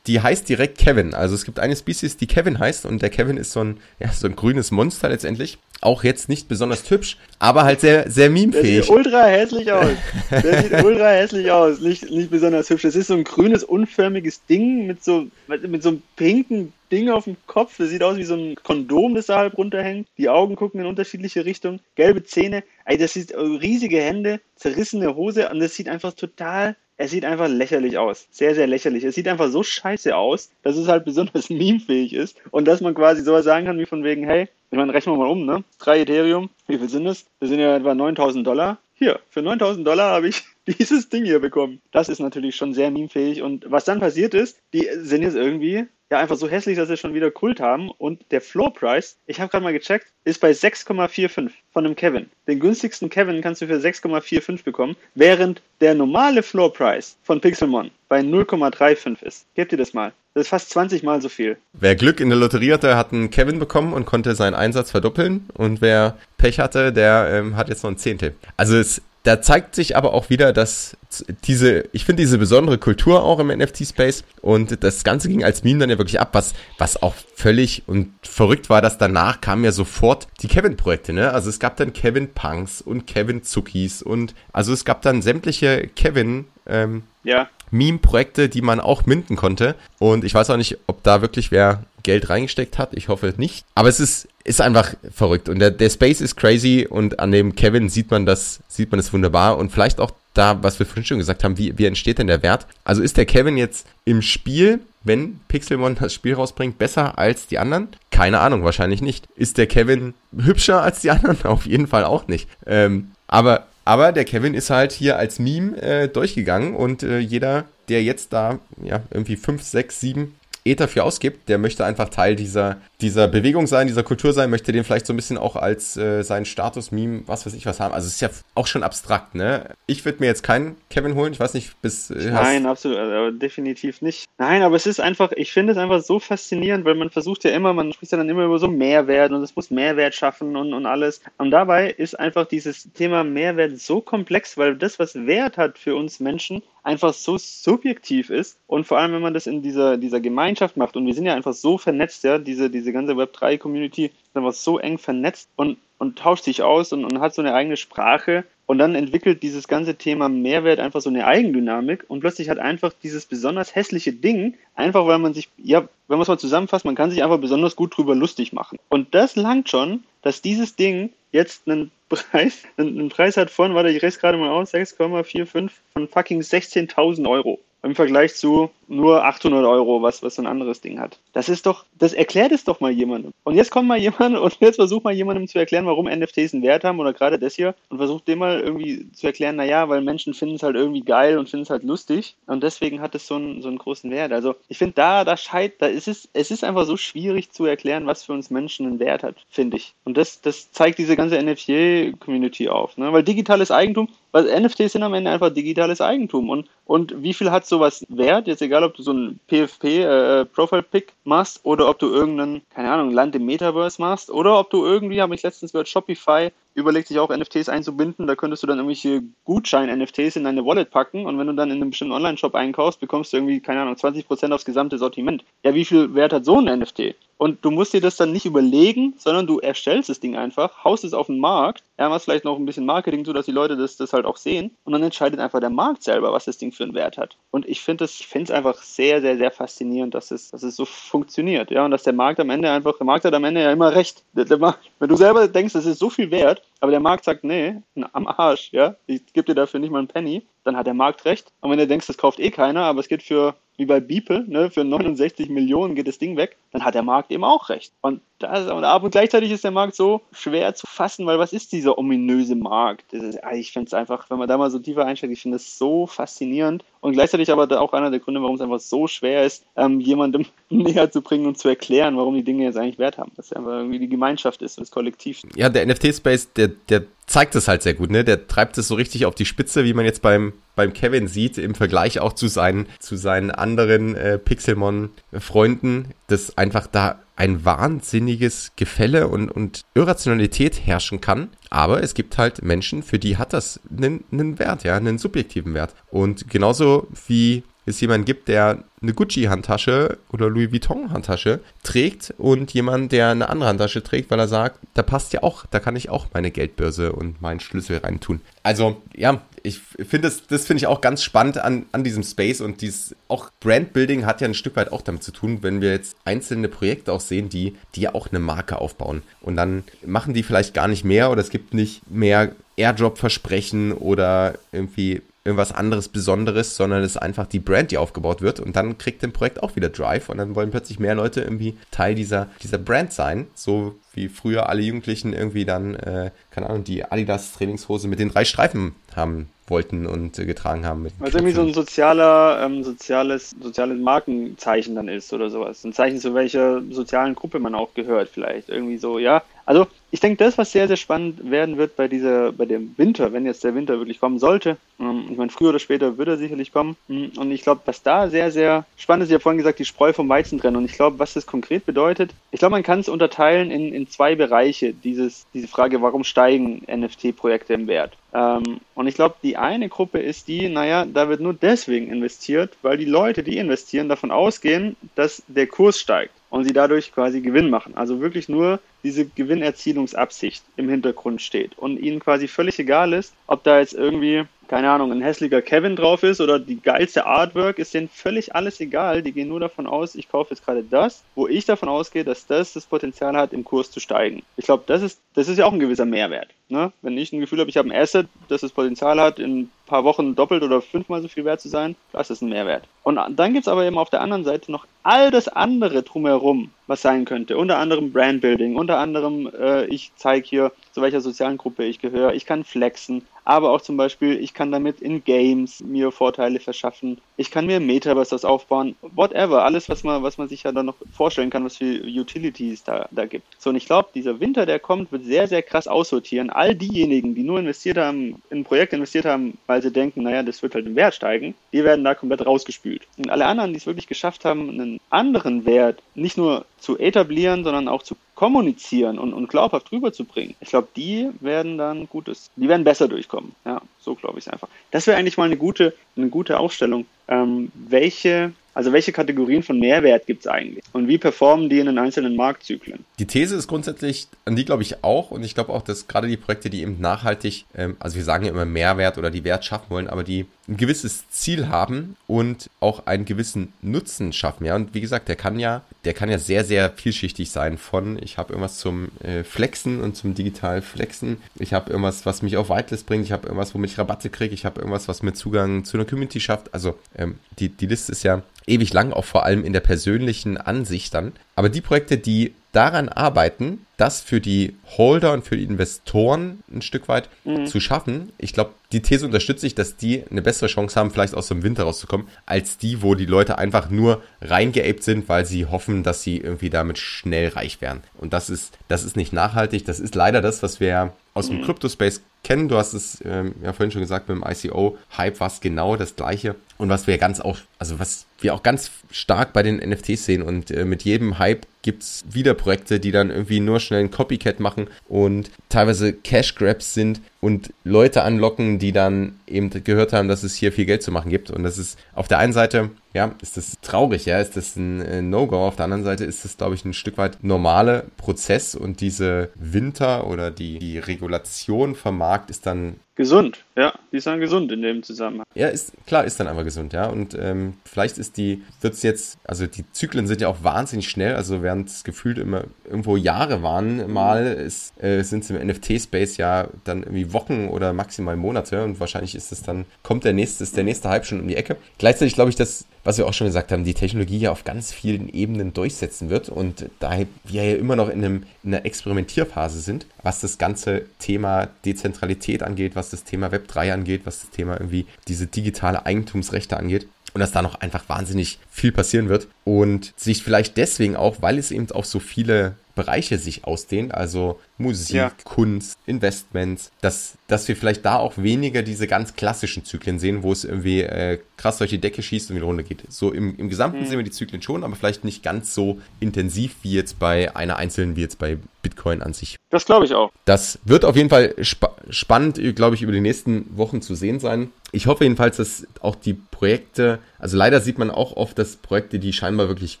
die heißt direkt Kevin. Also es gibt eine Spezies, die Kevin heißt und der Kevin ist so ein, ja, so ein grünes Monster letztendlich. Auch jetzt nicht besonders hübsch, aber halt sehr, sehr memefähig. Der sieht ultra hässlich aus. Der sieht ultra hässlich aus. Nicht, nicht besonders hübsch. Das ist so ein grünes, unförmiges Ding mit so, mit so einem pinken Ding auf dem Kopf. Das sieht aus wie so ein Kondom, das da halb runterhängt. Die Augen gucken in unterschiedliche Richtungen. Gelbe Zähne. Ey, das sind riesige Hände, zerrissene Hose und das sieht einfach total es sieht einfach lächerlich aus. Sehr, sehr lächerlich. Es sieht einfach so scheiße aus, dass es halt besonders memefähig ist und dass man quasi sowas sagen kann wie von wegen, hey, ich meine, rechnen wir mal um, ne? Drei Ethereum, wie viel sind es? Das sind ja etwa 9000 Dollar. Hier, für 9000 Dollar habe ich dieses Ding hier bekommen. Das ist natürlich schon sehr memefähig und was dann passiert ist, die sind jetzt irgendwie ja einfach so hässlich, dass sie schon wieder Kult haben. Und der Floor Price, ich habe gerade mal gecheckt, ist bei 6,45 von einem Kevin. Den günstigsten Kevin kannst du für 6,45 bekommen, während der normale Floor Price von Pixelmon bei 0,35 ist. Gebt ihr das mal. Das ist fast 20 Mal so viel. Wer Glück in der Lotterie hatte, hat einen Kevin bekommen und konnte seinen Einsatz verdoppeln. Und wer Pech hatte, der ähm, hat jetzt noch ein Zehntel. Also es da zeigt sich aber auch wieder, dass diese, ich finde diese besondere Kultur auch im NFT-Space und das Ganze ging als Meme dann ja wirklich ab, was, was auch völlig und verrückt war, dass danach kamen ja sofort die Kevin-Projekte, ne? Also es gab dann Kevin Punks und Kevin Zuckis und also es gab dann sämtliche Kevin, ähm, ja. Meme-Projekte, die man auch minden konnte. Und ich weiß auch nicht, ob da wirklich wer Geld reingesteckt hat. Ich hoffe nicht. Aber es ist, ist einfach verrückt. Und der, der Space ist crazy und an dem Kevin sieht man das, sieht man das wunderbar. Und vielleicht auch da, was wir vorhin schon gesagt haben, wie, wie entsteht denn der Wert? Also ist der Kevin jetzt im Spiel, wenn Pixelmon das Spiel rausbringt, besser als die anderen? Keine Ahnung, wahrscheinlich nicht. Ist der Kevin hübscher als die anderen? Auf jeden Fall auch nicht. Ähm, aber aber der Kevin ist halt hier als Meme äh, durchgegangen und äh, jeder, der jetzt da ja irgendwie 5, 6, 7 Ether für ausgibt, der möchte einfach Teil dieser, dieser Bewegung sein, dieser Kultur sein, möchte den vielleicht so ein bisschen auch als äh, seinen Status-Meme, was weiß ich was haben. Also es ist ja auch schon abstrakt, ne? Ich würde mir jetzt keinen Kevin holen, ich weiß nicht, bis. Äh, Nein, absolut, also definitiv nicht. Nein, aber es ist einfach, ich finde es einfach so faszinierend, weil man versucht ja immer, man spricht ja dann immer über so Mehrwert und es muss Mehrwert schaffen und, und alles. Und dabei ist einfach dieses Thema Mehrwert so komplex, weil das, was Wert hat für uns Menschen, einfach so subjektiv ist und vor allem, wenn man das in dieser, dieser Gemeinschaft macht und wir sind ja einfach so vernetzt, ja, diese, diese ganze Web3-Community ist einfach so eng vernetzt und, und tauscht sich aus und, und hat so eine eigene Sprache und dann entwickelt dieses ganze Thema Mehrwert einfach so eine Eigendynamik und plötzlich hat einfach dieses besonders hässliche Ding, einfach weil man sich, ja, wenn man es mal zusammenfasst, man kann sich einfach besonders gut drüber lustig machen. Und das langt schon, dass dieses Ding jetzt einen Preis, einen Preis hat von, warte, ich rechne gerade mal aus, 6,45 von fucking 16.000 Euro im Vergleich zu nur 800 Euro, was, was so ein anderes Ding hat. Das ist doch, das erklärt es doch mal jemandem. Und jetzt kommt mal jemand und jetzt versucht mal jemandem zu erklären, warum NFTs einen Wert haben oder gerade das hier und versucht dem mal irgendwie zu erklären, naja, weil Menschen finden es halt irgendwie geil und finden es halt lustig und deswegen hat es so einen, so einen großen Wert. Also ich finde, da, da scheit, da ist es, es ist einfach so schwierig zu erklären, was für uns Menschen einen Wert hat, finde ich. Und das, das zeigt diese ganze NFT-Community auf. Ne? Weil digitales Eigentum, weil NFTs sind am Ende einfach digitales Eigentum. Und, und wie viel hat sowas Wert? Jetzt egal, ob du so ein PFP, äh, Pick machst oder ob du irgendeinen, keine Ahnung, Land im Metaverse machst oder ob du irgendwie, habe ich letztens gehört, Shopify überlegt sich auch NFTs einzubinden. Da könntest du dann irgendwelche Gutschein-NFTs in deine Wallet packen und wenn du dann in einem bestimmten Online-Shop einkaufst, bekommst du irgendwie, keine Ahnung, 20% aufs gesamte Sortiment. Ja, wie viel Wert hat so ein NFT? Und du musst dir das dann nicht überlegen, sondern du erstellst das Ding einfach, haust es auf den Markt, ja, machst vielleicht noch ein bisschen Marketing zu, dass die Leute das, das halt auch sehen. Und dann entscheidet einfach der Markt selber, was das Ding für einen Wert hat. Und ich finde es finde es einfach sehr, sehr, sehr faszinierend, dass es, dass es so funktioniert. Ja, und dass der Markt am Ende einfach, der Markt hat am Ende ja immer recht. Der, der Markt, wenn du selber denkst, das ist so viel wert, aber der Markt sagt, nee, am Arsch, ja, ich gebe dir dafür nicht mal einen Penny, dann hat der Markt recht. Und wenn du denkst, das kauft eh keiner, aber es geht für wie bei Beeple, ne, für 69 Millionen geht das Ding weg, dann hat der Markt eben auch recht. Und, das, und ab und gleichzeitig ist der Markt so schwer zu fassen, weil was ist dieser ominöse Markt? Ist, ich finde es einfach, wenn man da mal so tiefer einsteigt, ich finde es so faszinierend und gleichzeitig aber auch einer der Gründe, warum es einfach so schwer ist, ähm, jemandem näher zu bringen und zu erklären, warum die Dinge jetzt eigentlich Wert haben. Dass es einfach irgendwie die Gemeinschaft ist, das Kollektiv. Ja, der NFT-Space, der, der zeigt es halt sehr gut, ne? Der treibt es so richtig auf die Spitze, wie man jetzt beim, beim Kevin sieht, im Vergleich auch zu seinen, zu seinen anderen äh, Pixelmon-Freunden, dass einfach da ein wahnsinniges Gefälle und, und Irrationalität herrschen kann. Aber es gibt halt Menschen, für die hat das einen, einen Wert, ja, einen subjektiven Wert. Und genauso wie es jemanden gibt, der eine Gucci-Handtasche oder Louis Vuitton-Handtasche trägt und jemand, der eine andere Handtasche trägt, weil er sagt, da passt ja auch, da kann ich auch meine Geldbörse und meinen Schlüssel reintun. Also, ja, ich finde das, das finde ich auch ganz spannend an, an diesem Space und dieses, auch Brandbuilding hat ja ein Stück weit auch damit zu tun, wenn wir jetzt einzelne Projekte auch sehen, die, die ja auch eine Marke aufbauen. Und dann machen die vielleicht gar nicht mehr oder es gibt nicht mehr Airdrop-Versprechen oder irgendwie irgendwas anderes Besonderes, sondern es ist einfach die Brand, die aufgebaut wird. Und dann kriegt ein Projekt auch wieder Drive und dann wollen plötzlich mehr Leute irgendwie Teil dieser, dieser Brand sein, so wie früher alle Jugendlichen irgendwie dann, äh, keine Ahnung, die Adidas Trainingshose mit den drei Streifen haben wollten und äh, getragen haben. Mit also irgendwie so ein sozialer, ähm, soziales, soziales Markenzeichen dann ist oder sowas. Ein Zeichen, zu welcher sozialen Gruppe man auch gehört vielleicht. Irgendwie so, ja. Also ich denke, das, was sehr, sehr spannend werden wird bei dieser, bei dem Winter, wenn jetzt der Winter wirklich kommen sollte, ähm, ich meine, früher oder später wird er sicherlich kommen. Hm, und ich glaube, was da sehr, sehr spannend ist, ich habe vorhin gesagt, die Spreu vom Weizen trennen. Und ich glaube, was das konkret bedeutet, ich glaube, man kann es unterteilen in, in zwei Bereiche, dieses, diese Frage, warum steigen NFT-Projekte im Wert? Ähm, und ich glaube, die eine Gruppe ist die, naja, da wird nur deswegen investiert, weil die Leute, die investieren, davon ausgehen, dass der Kurs steigt und sie dadurch quasi Gewinn machen. Also wirklich nur diese Gewinnerzielungsabsicht im Hintergrund steht und ihnen quasi völlig egal ist, ob da jetzt irgendwie keine Ahnung, ein hässlicher Kevin drauf ist oder die geilste Artwork, ist denen völlig alles egal. Die gehen nur davon aus, ich kaufe jetzt gerade das, wo ich davon ausgehe, dass das das Potenzial hat, im Kurs zu steigen. Ich glaube, das ist, das ist ja auch ein gewisser Mehrwert. Ne? Wenn ich ein Gefühl habe, ich habe ein Asset, das das Potenzial hat, in ein paar Wochen doppelt oder fünfmal so viel wert zu sein, das ist ein Mehrwert. Und dann gibt es aber eben auf der anderen Seite noch all das andere drumherum, was sein könnte. Unter anderem Brandbuilding, unter anderem, äh, ich zeige hier, zu welcher sozialen Gruppe ich gehöre, ich kann flexen, aber auch zum Beispiel, ich kann damit in Games mir Vorteile verschaffen. Ich kann mir Metaverse aufbauen, whatever, alles, was man, was man sich ja dann noch vorstellen kann, was für Utilities da, da gibt. So, und ich glaube, dieser Winter, der kommt, wird sehr, sehr krass aussortieren. All diejenigen, die nur investiert haben, in ein Projekt investiert haben, weil sie denken, naja, das wird halt im Wert steigen, die werden da komplett rausgespült. Und alle anderen, die es wirklich geschafft haben, einen anderen Wert nicht nur zu etablieren, sondern auch zu kommunizieren und, und glaubhaft rüberzubringen, ich glaube, die werden dann Gutes, die werden besser durchkommen. Ja, so glaube ich es einfach. Das wäre eigentlich mal eine gute, eine gute Aufstellung. Ähm, welche also welche Kategorien von Mehrwert gibt es eigentlich? Und wie performen die in den einzelnen Marktzyklen? Die These ist grundsätzlich, an die glaube ich auch, und ich glaube auch, dass gerade die Projekte, die eben nachhaltig, ähm, also wir sagen ja immer Mehrwert oder die Wert schaffen wollen, aber die ein gewisses Ziel haben und auch einen gewissen Nutzen schaffen. Ja, und wie gesagt, der kann ja, der kann ja sehr, sehr vielschichtig sein. Von ich habe irgendwas zum äh, Flexen und zum digital Flexen. Ich habe irgendwas, was mich auf Whitelist bringt. Ich habe irgendwas, womit ich Rabatte kriege. Ich habe irgendwas, was mir Zugang zu einer Community schafft. Also ähm, die, die Liste ist ja ewig lang, auch vor allem in der persönlichen Ansicht dann. Aber die Projekte, die daran arbeiten, das für die Holder und für die Investoren ein Stück weit mhm. zu schaffen. Ich glaube, die These unterstütze ich, dass die eine bessere Chance haben, vielleicht aus dem Winter rauszukommen, als die, wo die Leute einfach nur reingeabt sind, weil sie hoffen, dass sie irgendwie damit schnell reich werden. Und das ist, das ist nicht nachhaltig. Das ist leider das, was wir aus dem mhm. Crypto-Space kennen. Du hast es ähm, ja vorhin schon gesagt, mit dem ICO-Hype war es genau das gleiche. und was wir ganz auch, also was wir auch ganz stark bei den NFTs sehen und äh, mit jedem Hype gibt's wieder Projekte, die dann irgendwie nur schnell ein Copycat machen und teilweise Cash Grabs sind und Leute anlocken, die dann eben gehört haben, dass es hier viel Geld zu machen gibt und das ist auf der einen Seite ja, ist das traurig, ja, ist das ein äh, No-Go. Auf der anderen Seite ist das, glaube ich, ein Stück weit normale Prozess und diese Winter oder die, die Regulation vom Markt ist dann Gesund, ja, die ist dann gesund in dem Zusammenhang. Ja, ist klar, ist dann einfach gesund, ja. Und ähm, vielleicht ist die, wird es jetzt, also die Zyklen sind ja auch wahnsinnig schnell, also während es gefühlt immer irgendwo Jahre waren, mal äh, sind es im NFT-Space ja dann irgendwie Wochen oder maximal Monate und wahrscheinlich ist es dann, kommt der nächste, ist der nächste Hype schon um die Ecke. Gleichzeitig glaube ich, dass was wir auch schon gesagt haben, die Technologie ja auf ganz vielen Ebenen durchsetzen wird und da wir ja immer noch in, einem, in einer Experimentierphase sind, was das ganze Thema Dezentralität angeht, was das Thema Web 3 angeht, was das Thema irgendwie diese digitale Eigentumsrechte angeht und dass da noch einfach wahnsinnig viel passieren wird. Und sich vielleicht deswegen auch, weil es eben auf so viele Bereiche sich ausdehnen, also Musik, ja. Kunst, Investments, dass, dass wir vielleicht da auch weniger diese ganz klassischen Zyklen sehen, wo es irgendwie äh, krass durch die Decke schießt und wieder runter geht. So im, im Gesamten mhm. sehen wir die Zyklen schon, aber vielleicht nicht ganz so intensiv wie jetzt bei einer einzelnen, wie jetzt bei Bitcoin an sich. Das glaube ich auch. Das wird auf jeden Fall spa spannend, glaube ich, über die nächsten Wochen zu sehen sein. Ich hoffe jedenfalls, dass auch die Projekte, also leider sieht man auch oft, dass Projekte, die scheinbar wirklich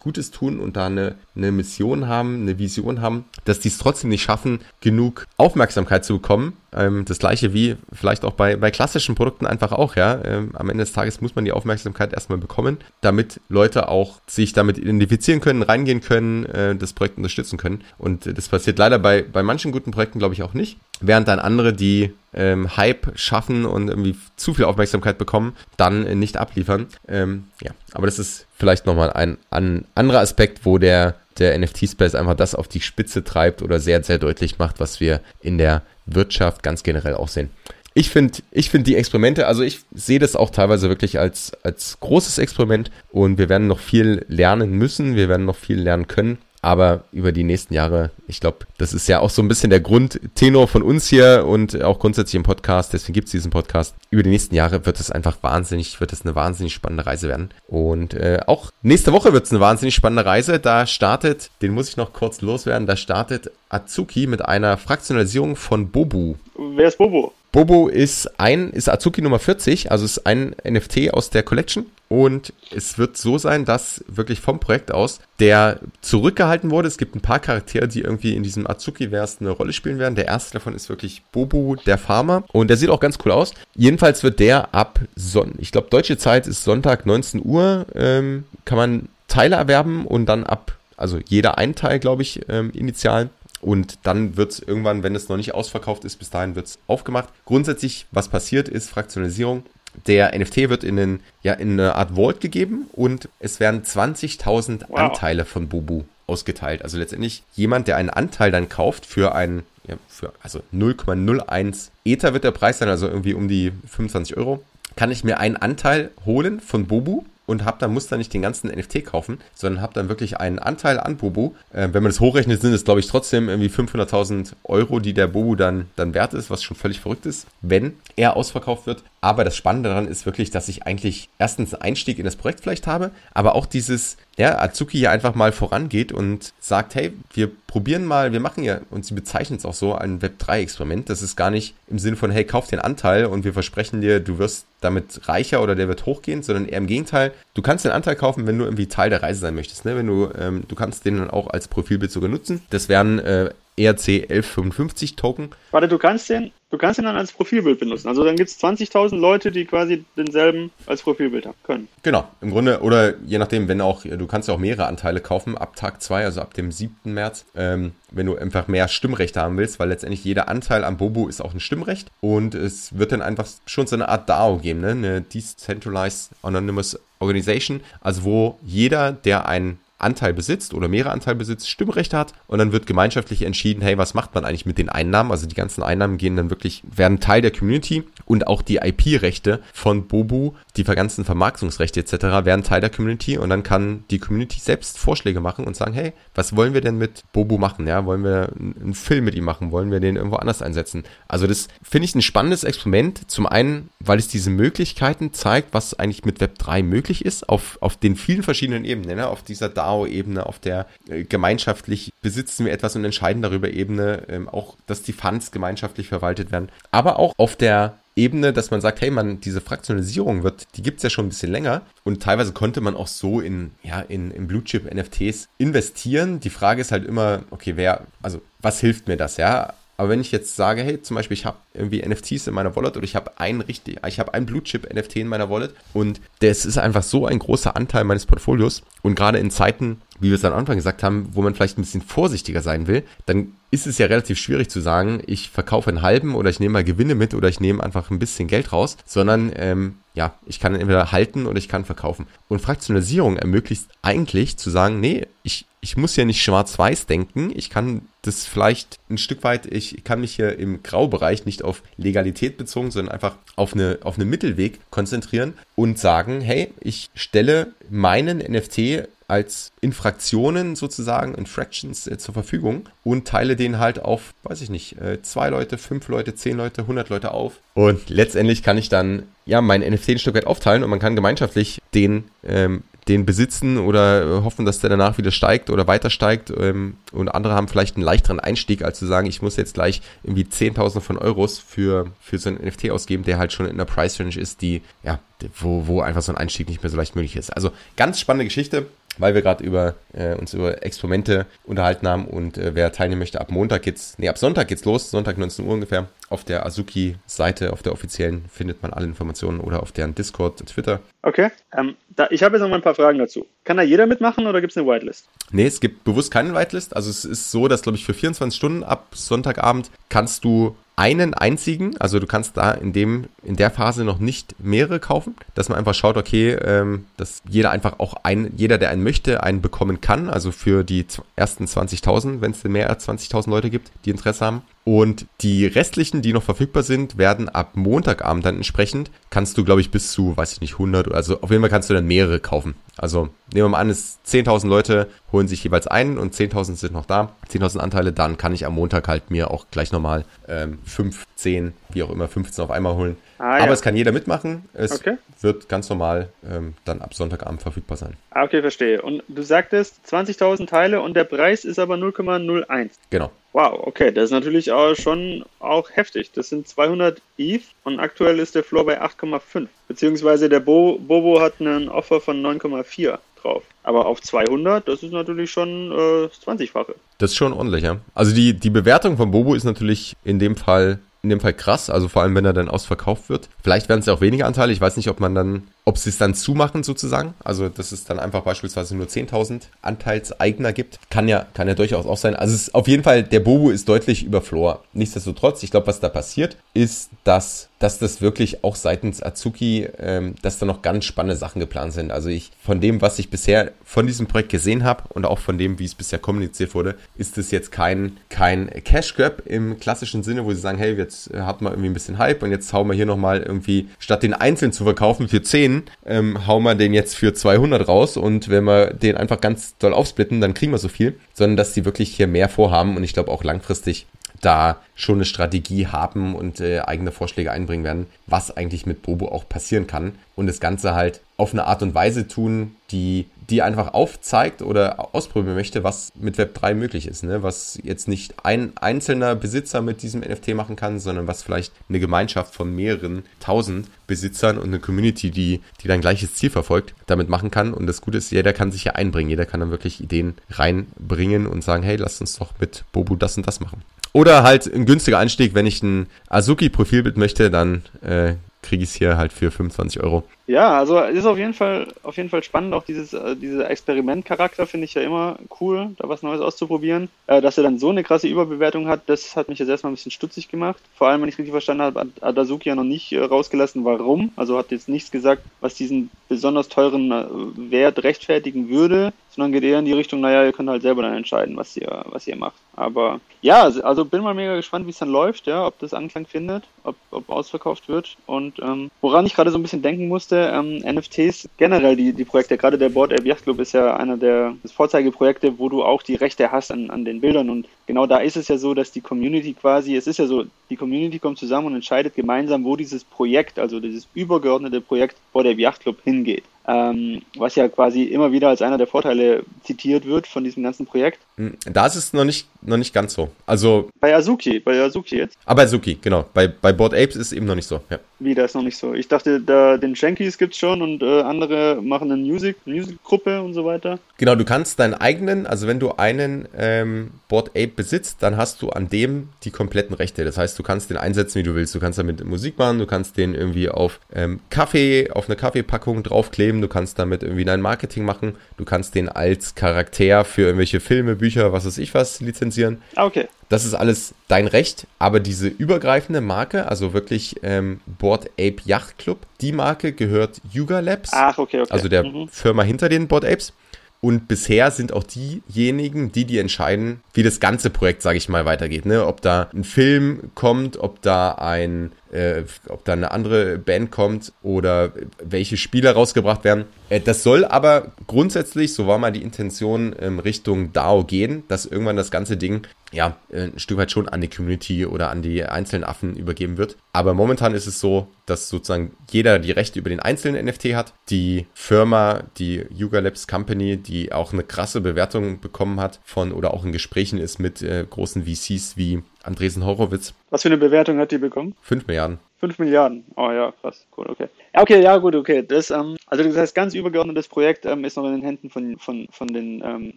Gutes tun und da eine, eine Mission haben, eine Vision haben, dass die es trotzdem nicht schaffen, genug Aufmerksamkeit zu bekommen. Ähm, das gleiche wie vielleicht auch bei, bei klassischen Produkten einfach auch, ja. Ähm, am Ende des Tages muss man die Aufmerksamkeit erstmal bekommen, damit Leute auch sich damit identifizieren können, reingehen können, äh, das Projekt unterstützen können. Und äh, das passiert leider bei, bei manchen guten Projekten, glaube ich, auch nicht. Während dann andere, die ähm, Hype schaffen und irgendwie zu viel Aufmerksamkeit bekommen, dann äh, nicht abliefern. Ähm, ja, aber das ist vielleicht nochmal ein, ein anderer Aspekt, wo der der NFT-Space einfach das auf die Spitze treibt oder sehr, sehr deutlich macht, was wir in der Wirtschaft ganz generell auch sehen. Ich finde ich finde die Experimente, also ich sehe das auch teilweise wirklich als, als großes Experiment und wir werden noch viel lernen müssen, wir werden noch viel lernen können. Aber über die nächsten Jahre, ich glaube, das ist ja auch so ein bisschen der Grundtenor von uns hier und auch grundsätzlich im Podcast, deswegen gibt es diesen Podcast. Über die nächsten Jahre wird es einfach wahnsinnig, wird es eine wahnsinnig spannende Reise werden. Und äh, auch nächste Woche wird es eine wahnsinnig spannende Reise. Da startet, den muss ich noch kurz loswerden, da startet Azuki mit einer Fraktionalisierung von Bobu. Wer ist Bobo? Bobo ist ein, ist Azuki Nummer 40, also ist ein NFT aus der Collection. Und es wird so sein, dass wirklich vom Projekt aus der zurückgehalten wurde. Es gibt ein paar Charaktere, die irgendwie in diesem Azuki-Verse eine Rolle spielen werden. Der erste davon ist wirklich Bobo, der Farmer. Und der sieht auch ganz cool aus. Jedenfalls wird der ab Son ich glaube, deutsche Zeit ist Sonntag 19 Uhr, ähm, kann man Teile erwerben und dann ab, also jeder ein Teil, glaube ich, ähm, initial. Und dann wird es irgendwann, wenn es noch nicht ausverkauft ist, bis dahin wird es aufgemacht. Grundsätzlich, was passiert ist, Fraktionalisierung. Der NFT wird in, den, ja, in eine Art Vault gegeben und es werden 20.000 wow. Anteile von Bubu ausgeteilt. Also letztendlich jemand, der einen Anteil dann kauft für einen, ja, für, also 0,01 Ether wird der Preis sein, also irgendwie um die 25 Euro, kann ich mir einen Anteil holen von Bobu und hab dann, muss dann nicht den ganzen NFT kaufen, sondern hab dann wirklich einen Anteil an Bobu. Äh, wenn man das hochrechnet, sind es, glaube ich, trotzdem irgendwie 500.000 Euro, die der Bobu dann, dann wert ist, was schon völlig verrückt ist, wenn er ausverkauft wird. Aber das Spannende daran ist wirklich, dass ich eigentlich erstens einen Einstieg in das Projekt vielleicht habe, aber auch dieses, ja, Azuki hier einfach mal vorangeht und sagt, hey, wir probieren mal, wir machen ja, und sie bezeichnet es auch so, ein Web3-Experiment. Das ist gar nicht im Sinne von, hey, kauf den Anteil und wir versprechen dir, du wirst damit reicher oder der wird hochgehen, sondern eher im Gegenteil, du kannst den Anteil kaufen, wenn du irgendwie Teil der Reise sein möchtest. Ne? Wenn du, ähm, du kannst den dann auch als Profilbild sogar nutzen. Das wären äh, ERC 1155 Token. Warte, du kannst den, du kannst den dann als Profilbild benutzen. Also dann gibt es 20.000 Leute, die quasi denselben als Profilbild haben können. Genau, im Grunde, oder je nachdem, wenn auch, du kannst ja auch mehrere Anteile kaufen ab Tag 2, also ab dem 7. März, ähm, wenn du einfach mehr Stimmrechte haben willst, weil letztendlich jeder Anteil am Bobo ist auch ein Stimmrecht und es wird dann einfach schon so eine Art DAO geben, ne? eine Decentralized Anonymous Organization, also wo jeder, der ein Anteil besitzt oder mehrere Anteile besitzt, Stimmrecht hat und dann wird gemeinschaftlich entschieden, hey, was macht man eigentlich mit den Einnahmen? Also die ganzen Einnahmen gehen dann wirklich, werden Teil der Community und auch die IP-Rechte von Bobu, die ganzen Vermarktungsrechte etc. werden Teil der Community und dann kann die Community selbst Vorschläge machen und sagen, hey, was wollen wir denn mit Bobu machen? Ja, wollen wir einen Film mit ihm machen? Wollen wir den irgendwo anders einsetzen? Also das finde ich ein spannendes Experiment. Zum einen, weil es diese Möglichkeiten zeigt, was eigentlich mit Web 3 möglich ist, auf, auf den vielen verschiedenen Ebenen, ne? auf dieser DAO-Ebene, auf der äh, gemeinschaftlich besitzen wir etwas und entscheiden darüber Ebene, ähm, auch, dass die Funds gemeinschaftlich verwaltet werden, aber auch auf der Ebene, dass man sagt, hey man, diese Fraktionalisierung wird, die gibt es ja schon ein bisschen länger und teilweise konnte man auch so in, ja, in, in Blue Chip NFTs investieren. Die Frage ist halt immer, okay, wer, also was hilft mir das, ja? Aber wenn ich jetzt sage, hey, zum Beispiel, ich habe irgendwie NFTs in meiner Wallet oder ich habe einen richtig, ich habe einen Blue Chip NFT in meiner Wallet und das ist einfach so ein großer Anteil meines Portfolios und gerade in Zeiten, wie wir es am Anfang gesagt haben, wo man vielleicht ein bisschen vorsichtiger sein will, dann ist es ja relativ schwierig zu sagen, ich verkaufe einen halben oder ich nehme mal Gewinne mit oder ich nehme einfach ein bisschen Geld raus, sondern ähm, ja, ich kann entweder halten oder ich kann verkaufen. Und Fraktionalisierung ermöglicht eigentlich zu sagen, nee, ich, ich muss ja nicht schwarz-weiß denken, ich kann das vielleicht ein Stück weit, ich kann mich hier im Graubereich nicht auf Legalität bezogen, sondern einfach auf eine, auf einen Mittelweg konzentrieren und sagen, hey, ich stelle meinen NFT als Infraktionen sozusagen, Infractions äh, zur Verfügung und teile den halt auf, weiß ich nicht, äh, zwei Leute, fünf Leute, zehn Leute, hundert Leute auf. Und letztendlich kann ich dann ja mein NFT ein Stück weit aufteilen und man kann gemeinschaftlich den ähm, den besitzen oder äh, hoffen, dass der danach wieder steigt oder weiter steigt. Ähm, und andere haben vielleicht einen leichteren Einstieg, als zu sagen, ich muss jetzt gleich irgendwie 10.000 von Euros für, für so einen NFT ausgeben, der halt schon in einer Price Range ist, die, ja, wo, wo einfach so ein Einstieg nicht mehr so leicht möglich ist. Also ganz spannende Geschichte weil wir gerade über äh, uns über Experimente unterhalten haben und äh, wer teilnehmen möchte, ab Montag geht's, nee, ab Sonntag geht's los, Sonntag 19 Uhr ungefähr. Auf der Azuki-Seite, auf der offiziellen, findet man alle Informationen oder auf deren Discord, Twitter. Okay, ähm, da, ich habe jetzt noch mal ein paar Fragen dazu. Kann da jeder mitmachen oder gibt es eine Whitelist? Nee, es gibt bewusst keine Whitelist. Also es ist so, dass, glaube ich, für 24 Stunden ab Sonntagabend kannst du einen einzigen, also du kannst da in dem in der Phase noch nicht mehrere kaufen, dass man einfach schaut, okay, ähm, dass jeder einfach auch ein, jeder, der einen möchte, einen bekommen kann, also für die ersten 20.000, wenn es mehr als 20.000 Leute gibt, die Interesse haben. Und die restlichen, die noch verfügbar sind, werden ab Montagabend dann entsprechend, kannst du, glaube ich, bis zu, weiß ich nicht, 100, also auf jeden Fall kannst du dann mehrere kaufen. Also nehmen wir mal an, es 10.000 Leute holen sich jeweils einen und 10.000 sind noch da, 10.000 Anteile, dann kann ich am Montag halt mir auch gleich nochmal ähm, 5, 10, wie auch immer, 15 auf einmal holen. Ah, ja. Aber es kann jeder mitmachen. Es okay. wird ganz normal ähm, dann ab Sonntagabend verfügbar sein. Ah, okay, verstehe. Und du sagtest 20.000 Teile und der Preis ist aber 0,01. Genau. Wow, okay, das ist natürlich auch schon auch heftig. Das sind 200 ETH und aktuell ist der Floor bei 8,5. Beziehungsweise der Bo Bobo hat einen Offer von 9,4 drauf. Aber auf 200, das ist natürlich schon äh, 20-fache. Das ist schon ordentlich, ja. Also die, die Bewertung von Bobo ist natürlich in dem Fall in dem Fall krass, also vor allem wenn er dann ausverkauft wird. Vielleicht werden es ja auch weniger Anteile. Ich weiß nicht, ob man dann, ob sie es dann zumachen sozusagen. Also dass es dann einfach beispielsweise nur 10.000 Anteilseigner gibt, kann ja, kann ja durchaus auch sein. Also es ist auf jeden Fall der Bobo ist deutlich über Floor. Nichtsdestotrotz, ich glaube, was da passiert, ist, dass dass das wirklich auch seitens Azuki, ähm, dass da noch ganz spannende Sachen geplant sind. Also ich, von dem, was ich bisher von diesem Projekt gesehen habe und auch von dem, wie es bisher kommuniziert wurde, ist es jetzt kein, kein Cash Grab im klassischen Sinne, wo sie sagen, hey, jetzt hat man irgendwie ein bisschen Hype und jetzt hauen wir hier nochmal irgendwie, statt den einzeln zu verkaufen für 10, ähm, hauen wir den jetzt für 200 raus und wenn wir den einfach ganz doll aufsplitten, dann kriegen wir so viel, sondern dass sie wirklich hier mehr vorhaben und ich glaube auch langfristig da schon eine Strategie haben und äh, eigene Vorschläge einbringen werden, was eigentlich mit Bobo auch passieren kann. Und das Ganze halt auf eine Art und Weise tun, die, die einfach aufzeigt oder ausprobieren möchte, was mit Web3 möglich ist, ne? was jetzt nicht ein einzelner Besitzer mit diesem NFT machen kann, sondern was vielleicht eine Gemeinschaft von mehreren tausend Besitzern und eine Community, die, die dann gleiches Ziel verfolgt, damit machen kann. Und das Gute ist, jeder kann sich ja einbringen, jeder kann dann wirklich Ideen reinbringen und sagen, hey, lass uns doch mit Bobo das und das machen. Oder halt ein günstiger Einstieg, wenn ich ein Azuki-Profilbild möchte, dann äh, kriege ich es hier halt für 25 Euro. Ja, also ist auf jeden Fall auf jeden Fall spannend. Auch dieses äh, dieser Experimentcharakter finde ich ja immer cool, da was Neues auszuprobieren. Äh, dass er dann so eine krasse Überbewertung hat, das hat mich jetzt erstmal ein bisschen stutzig gemacht. Vor allem, wenn ich richtig verstanden habe, hat Adazuki ja noch nicht äh, rausgelassen, warum. Also hat jetzt nichts gesagt, was diesen besonders teuren äh, Wert rechtfertigen würde, sondern geht eher in die Richtung, naja, ihr könnt halt selber dann entscheiden, was ihr was ihr macht. Aber ja, also bin mal mega gespannt, wie es dann läuft, ja, ob das Anklang findet, ob, ob ausverkauft wird. Und ähm, woran ich gerade so ein bisschen denken musste, ähm, NFTs, generell die, die Projekte, gerade der Board App Yacht Club ist ja einer der Vorzeigeprojekte, wo du auch die Rechte hast an, an den Bildern. Und genau da ist es ja so, dass die Community quasi, es ist ja so, die Community kommt zusammen und entscheidet gemeinsam, wo dieses Projekt, also dieses übergeordnete Projekt Board App Yacht Club hingeht ähm, was ja quasi immer wieder als einer der Vorteile zitiert wird von diesem ganzen Projekt. Hm, da ist es noch nicht, noch nicht ganz so. Also. Bei Azuki, bei Azuki jetzt. Ah, bei Azuki, genau. Bei, bei Board Apes ist es eben noch nicht so, ja. Wie, da ist noch nicht so. Ich dachte, da, den Shankies gibt's schon und äh, andere machen eine Music, Music-Gruppe und so weiter. Genau, du kannst deinen eigenen, also wenn du einen ähm, Board Ape besitzt, dann hast du an dem die kompletten Rechte. Das heißt, du kannst den einsetzen, wie du willst. Du kannst damit Musik machen, du kannst den irgendwie auf ähm, Kaffee, auf eine Kaffeepackung draufkleben, du kannst damit irgendwie dein Marketing machen, du kannst den als Charakter für irgendwelche Filme, Bücher, was weiß ich was lizenzieren. Ah, okay. Das ist alles dein Recht, aber diese übergreifende Marke, also wirklich ähm, Board Ape Yacht Club, die Marke gehört Yuga Labs. Ach, okay, okay. Also der mhm. Firma hinter den Board Apes. Und bisher sind auch diejenigen, die die entscheiden, wie das ganze Projekt, sage ich mal, weitergeht. Ne? Ob da ein Film kommt, ob da ein äh, ob da eine andere Band kommt oder welche Spieler rausgebracht werden. Äh, das soll aber grundsätzlich, so war mal die Intention, ähm, Richtung DAO gehen, dass irgendwann das ganze Ding ja ein Stück weit schon an die Community oder an die einzelnen Affen übergeben wird. Aber momentan ist es so, dass sozusagen jeder die Rechte über den einzelnen NFT hat. Die Firma, die Yuga Labs Company, die auch eine krasse Bewertung bekommen hat von oder auch in Gesprächen ist mit äh, großen VCs wie Andresen Horowitz. Was für eine Bewertung hat die bekommen? 5 Milliarden. 5 Milliarden. Oh ja, krass. Cool, okay. Ja, okay, ja, gut, okay. Das, ähm, also das heißt, ganz übergeordnetes Projekt ähm, ist noch in den Händen von, von, von den ähm,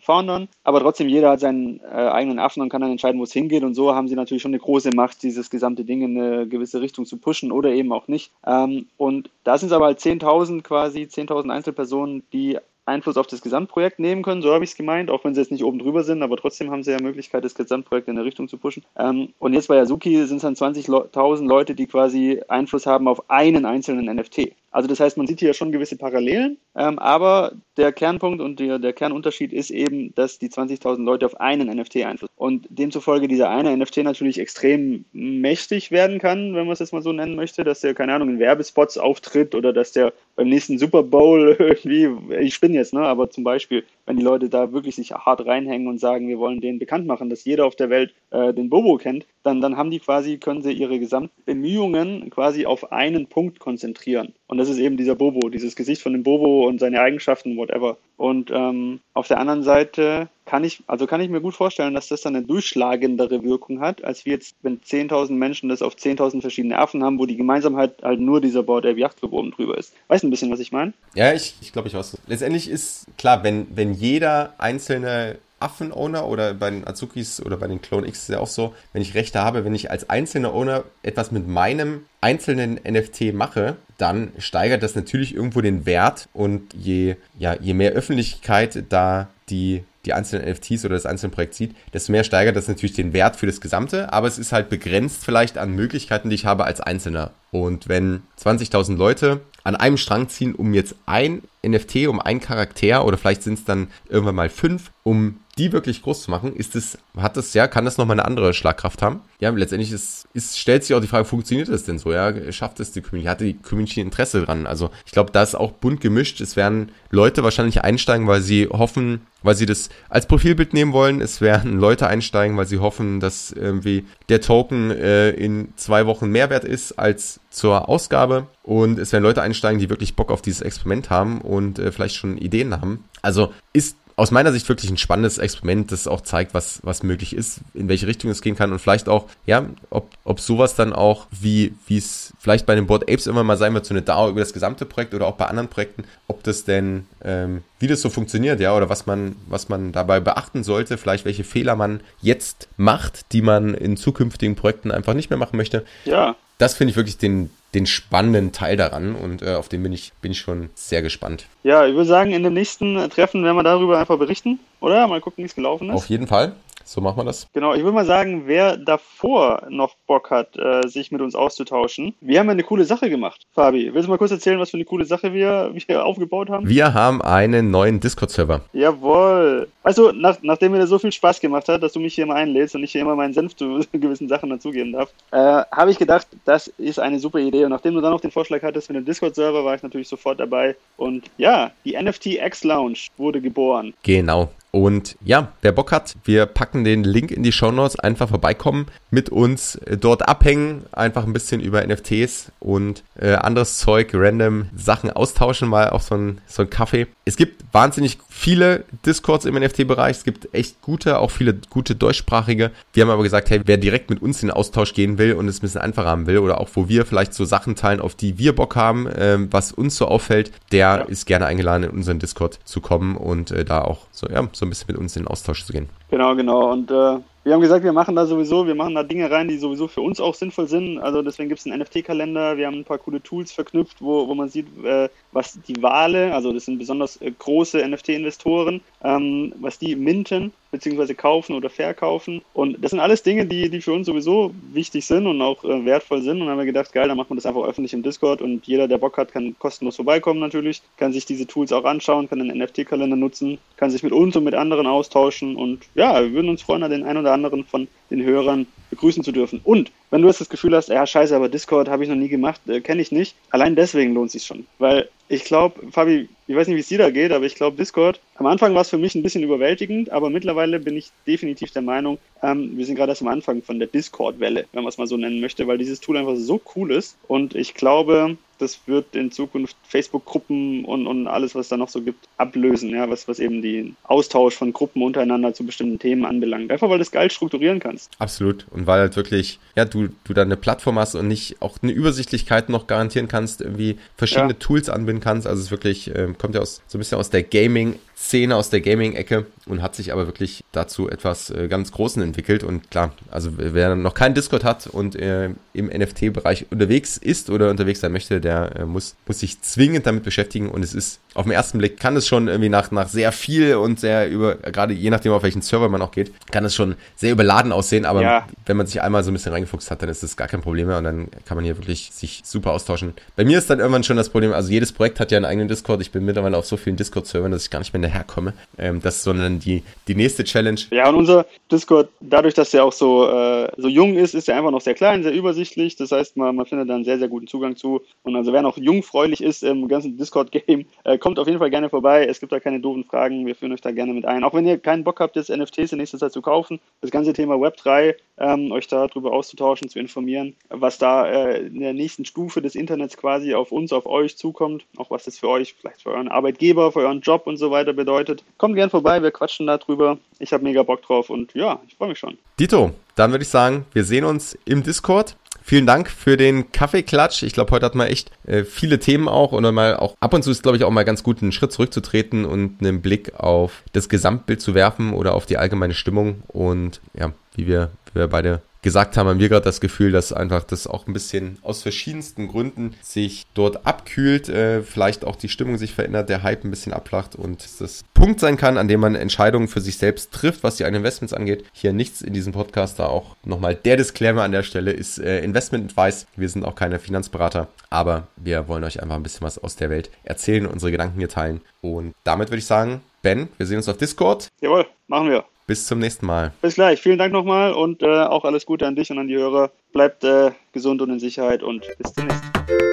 Foundern, aber trotzdem, jeder hat seinen äh, eigenen Affen und kann dann entscheiden, wo es hingeht. Und so haben sie natürlich schon eine große Macht, dieses gesamte Ding in eine gewisse Richtung zu pushen oder eben auch nicht. Ähm, und da sind es aber halt 10.000 quasi, 10.000 Einzelpersonen, die Einfluss auf das Gesamtprojekt nehmen können, so habe ich es gemeint, auch wenn sie jetzt nicht oben drüber sind, aber trotzdem haben sie ja Möglichkeit, das Gesamtprojekt in eine Richtung zu pushen. Ähm, und jetzt bei Azuki sind es dann 20.000 Leute, die quasi Einfluss haben auf einen einzelnen NFT. Also das heißt, man sieht hier schon gewisse Parallelen, ähm, aber der Kernpunkt und der, der Kernunterschied ist eben, dass die 20.000 Leute auf einen NFT Einfluss und demzufolge dieser eine NFT natürlich extrem mächtig werden kann, wenn man es jetzt mal so nennen möchte, dass der, keine Ahnung, in Werbespots auftritt oder dass der beim nächsten Super Bowl irgendwie, ich spinne jetzt, ne, aber zum Beispiel, wenn die Leute da wirklich sich hart reinhängen und sagen, wir wollen den bekannt machen, dass jeder auf der Welt äh, den Bobo kennt, dann, dann haben die quasi, können sie ihre Gesamtbemühungen quasi auf einen Punkt konzentrieren. Und das ist eben dieser Bobo, dieses Gesicht von dem Bobo und seine Eigenschaften, whatever. Und ähm, auf der anderen Seite kann ich, also kann ich mir gut vorstellen, dass das dann eine durchschlagendere Wirkung hat, als wie jetzt, wenn 10.000 Menschen das auf 10.000 verschiedene Affen haben, wo die Gemeinsamkeit halt nur dieser Board Ape Yacht Club oben drüber ist. Weißt du ein bisschen, was ich meine? Ja, ich, ich glaube, ich weiß. Letztendlich ist klar, wenn, wenn jeder einzelne Affen-Owner oder bei den Azukis oder bei den Clone X ist ja auch so, wenn ich Rechte habe, wenn ich als einzelner Owner etwas mit meinem einzelnen NFT mache, dann steigert das natürlich irgendwo den Wert und je, ja, je mehr Öffentlichkeit da die die einzelnen NFTs oder das einzelne Projekt sieht, desto mehr steigert das natürlich den Wert für das Gesamte, aber es ist halt begrenzt vielleicht an Möglichkeiten, die ich habe als Einzelner. Und wenn 20.000 Leute an einem Strang ziehen, um jetzt ein NFT, um einen Charakter oder vielleicht sind es dann irgendwann mal fünf, um die wirklich groß zu machen, ist es, hat das, ja, kann das nochmal eine andere Schlagkraft haben? Ja, letztendlich ist, ist, stellt sich auch die Frage, funktioniert das denn so? Ja, schafft es die Community? Hat die Community Interesse dran? Also, ich glaube, da ist auch bunt gemischt. Es werden Leute wahrscheinlich einsteigen, weil sie hoffen, weil sie das als Profilbild nehmen wollen. Es werden Leute einsteigen, weil sie hoffen, dass irgendwie der Token äh, in zwei Wochen mehr wert ist als zur Ausgabe. Und es werden Leute einsteigen, die wirklich Bock auf dieses Experiment haben und äh, vielleicht schon Ideen haben. Also ist aus meiner Sicht wirklich ein spannendes Experiment, das auch zeigt, was, was möglich ist, in welche Richtung es gehen kann und vielleicht auch, ja, ob, ob sowas dann auch, wie wie es vielleicht bei den Board Apes immer mal sein wird, so eine Dauer über das gesamte Projekt oder auch bei anderen Projekten, ob das denn, ähm, wie das so funktioniert, ja, oder was man, was man dabei beachten sollte, vielleicht welche Fehler man jetzt macht, die man in zukünftigen Projekten einfach nicht mehr machen möchte. Ja. Das finde ich wirklich den, den spannenden Teil daran und äh, auf den bin ich, bin ich schon sehr gespannt. Ja, ich würde sagen, in dem nächsten Treffen werden wir darüber einfach berichten, oder? Mal gucken, wie es gelaufen ist. Auf jeden Fall. So machen wir das. Genau, ich würde mal sagen, wer davor noch Bock hat, äh, sich mit uns auszutauschen. Wir haben eine coole Sache gemacht. Fabi, willst du mal kurz erzählen, was für eine coole Sache wir, wir aufgebaut haben? Wir haben einen neuen Discord-Server. Jawohl. Also, nach, nachdem mir das so viel Spaß gemacht hat, dass du mich hier mal einlädst und ich hier immer meinen Senf zu gewissen Sachen dazugeben darf, äh, habe ich gedacht, das ist eine super Idee. Und nachdem du dann noch den Vorschlag hattest mit dem Discord-Server, war ich natürlich sofort dabei. Und ja, die NFT X Lounge wurde geboren. Genau. Und ja, wer Bock hat, wir packen den Link in die Show Notes. Einfach vorbeikommen, mit uns äh, dort abhängen, einfach ein bisschen über NFTs und äh, anderes Zeug, random Sachen austauschen, mal auch so ein, so ein Kaffee. Es gibt wahnsinnig viele Discords im NFT-Bereich. Es gibt echt gute, auch viele gute deutschsprachige. Wir haben aber gesagt, hey, wer direkt mit uns in den Austausch gehen will und es ein bisschen einfacher haben will oder auch wo wir vielleicht so Sachen teilen, auf die wir Bock haben, äh, was uns so auffällt, der ja. ist gerne eingeladen, in unseren Discord zu kommen und äh, da auch so, ja, so ein bisschen mit uns in den Austausch zu gehen. Genau, genau. Und äh, wir haben gesagt, wir machen da sowieso, wir machen da Dinge rein, die sowieso für uns auch sinnvoll sind. Also deswegen gibt es einen NFT-Kalender, wir haben ein paar coole Tools verknüpft, wo, wo man sieht, äh, was die Wale, also das sind besonders äh, große NFT-Investoren, ähm, was die minten beziehungsweise kaufen oder verkaufen. Und das sind alles Dinge, die, die für uns sowieso wichtig sind und auch äh, wertvoll sind. Und dann haben wir gedacht, geil, dann machen wir das einfach öffentlich im Discord und jeder, der Bock hat, kann kostenlos vorbeikommen natürlich, kann sich diese Tools auch anschauen, kann den NFT-Kalender nutzen, kann sich mit uns und mit anderen austauschen und ja, wir würden uns freuen, den einen oder anderen von den Hörern begrüßen zu dürfen. Und wenn du jetzt das Gefühl hast, ja scheiße, aber Discord habe ich noch nie gemacht, äh, kenne ich nicht, allein deswegen lohnt es sich schon. Weil ich glaube, Fabi, ich weiß nicht, wie es dir da geht, aber ich glaube, Discord, am Anfang war es für mich ein bisschen überwältigend, aber mittlerweile bin ich definitiv der Meinung, ähm, wir sind gerade erst am Anfang von der Discord-Welle, wenn man es mal so nennen möchte, weil dieses Tool einfach so cool ist. Und ich glaube, das wird in Zukunft Facebook-Gruppen und, und alles, was da noch so gibt, ablösen, ja, was, was eben den Austausch von Gruppen untereinander zu bestimmten Themen anbelangt. Einfach weil du es geil strukturieren kannst. Absolut. Und weil halt wirklich, ja, du, du da eine Plattform hast und nicht auch eine Übersichtlichkeit noch garantieren kannst, irgendwie verschiedene ja. Tools anbinden kannst. Also es wirklich, äh, kommt ja aus so ein bisschen aus der Gaming- Szene aus der Gaming-Ecke und hat sich aber wirklich dazu etwas äh, ganz Großen entwickelt. Und klar, also wer noch keinen Discord hat und äh, im NFT-Bereich unterwegs ist oder unterwegs sein möchte, der äh, muss, muss sich zwingend damit beschäftigen. Und es ist auf den ersten Blick kann es schon irgendwie nach, nach sehr viel und sehr über, gerade je nachdem, auf welchen Server man auch geht, kann es schon sehr überladen aussehen. Aber ja. wenn man sich einmal so ein bisschen reingefuchst hat, dann ist das gar kein Problem mehr und dann kann man hier wirklich sich super austauschen. Bei mir ist dann irgendwann schon das Problem, also jedes Projekt hat ja einen eigenen Discord. Ich bin mittlerweile auf so vielen Discord-Servern, dass ich gar nicht mehr herkomme. Ähm, das sondern die, die nächste Challenge. Ja, und unser Discord, dadurch, dass er auch so, äh, so jung ist, ist er einfach noch sehr klein, sehr übersichtlich. Das heißt, man, man findet da einen sehr, sehr guten Zugang zu. Und also wer noch jungfräulich ist im ganzen Discord-Game, äh, kommt auf jeden Fall gerne vorbei. Es gibt da keine doofen Fragen. Wir führen euch da gerne mit ein. Auch wenn ihr keinen Bock habt, jetzt NFTs in nächster Zeit zu kaufen, das ganze Thema Web3, ähm, euch darüber auszutauschen, zu informieren, was da äh, in der nächsten Stufe des Internets quasi auf uns, auf euch zukommt. Auch was das für euch, vielleicht für euren Arbeitgeber, für euren Job und so weiter bedeutet. Kommt gern vorbei, wir quatschen da drüber. Ich habe mega Bock drauf und ja, ich freue mich schon. Dito, dann würde ich sagen, wir sehen uns im Discord. Vielen Dank für den Kaffeeklatsch. Ich glaube, heute hat man echt äh, viele Themen auch und mal auch ab und zu ist, glaube ich, auch mal ganz gut, einen Schritt zurückzutreten und einen Blick auf das Gesamtbild zu werfen oder auf die allgemeine Stimmung und ja, wie wir, wie wir beide gesagt haben, haben wir gerade das Gefühl, dass einfach das auch ein bisschen aus verschiedensten Gründen sich dort abkühlt, äh, vielleicht auch die Stimmung sich verändert, der Hype ein bisschen abflacht und das Punkt sein kann, an dem man Entscheidungen für sich selbst trifft, was die eigenen Investments angeht. Hier nichts in diesem Podcast, da auch nochmal der Disclaimer an der Stelle ist äh, Investment Advice. Wir sind auch keine Finanzberater, aber wir wollen euch einfach ein bisschen was aus der Welt erzählen, unsere Gedanken hier teilen und damit würde ich sagen, Ben, wir sehen uns auf Discord. Jawohl, machen wir. Bis zum nächsten Mal. Bis gleich. Vielen Dank nochmal und äh, auch alles Gute an dich und an die Hörer. Bleibt äh, gesund und in Sicherheit und bis zum nächsten Mal.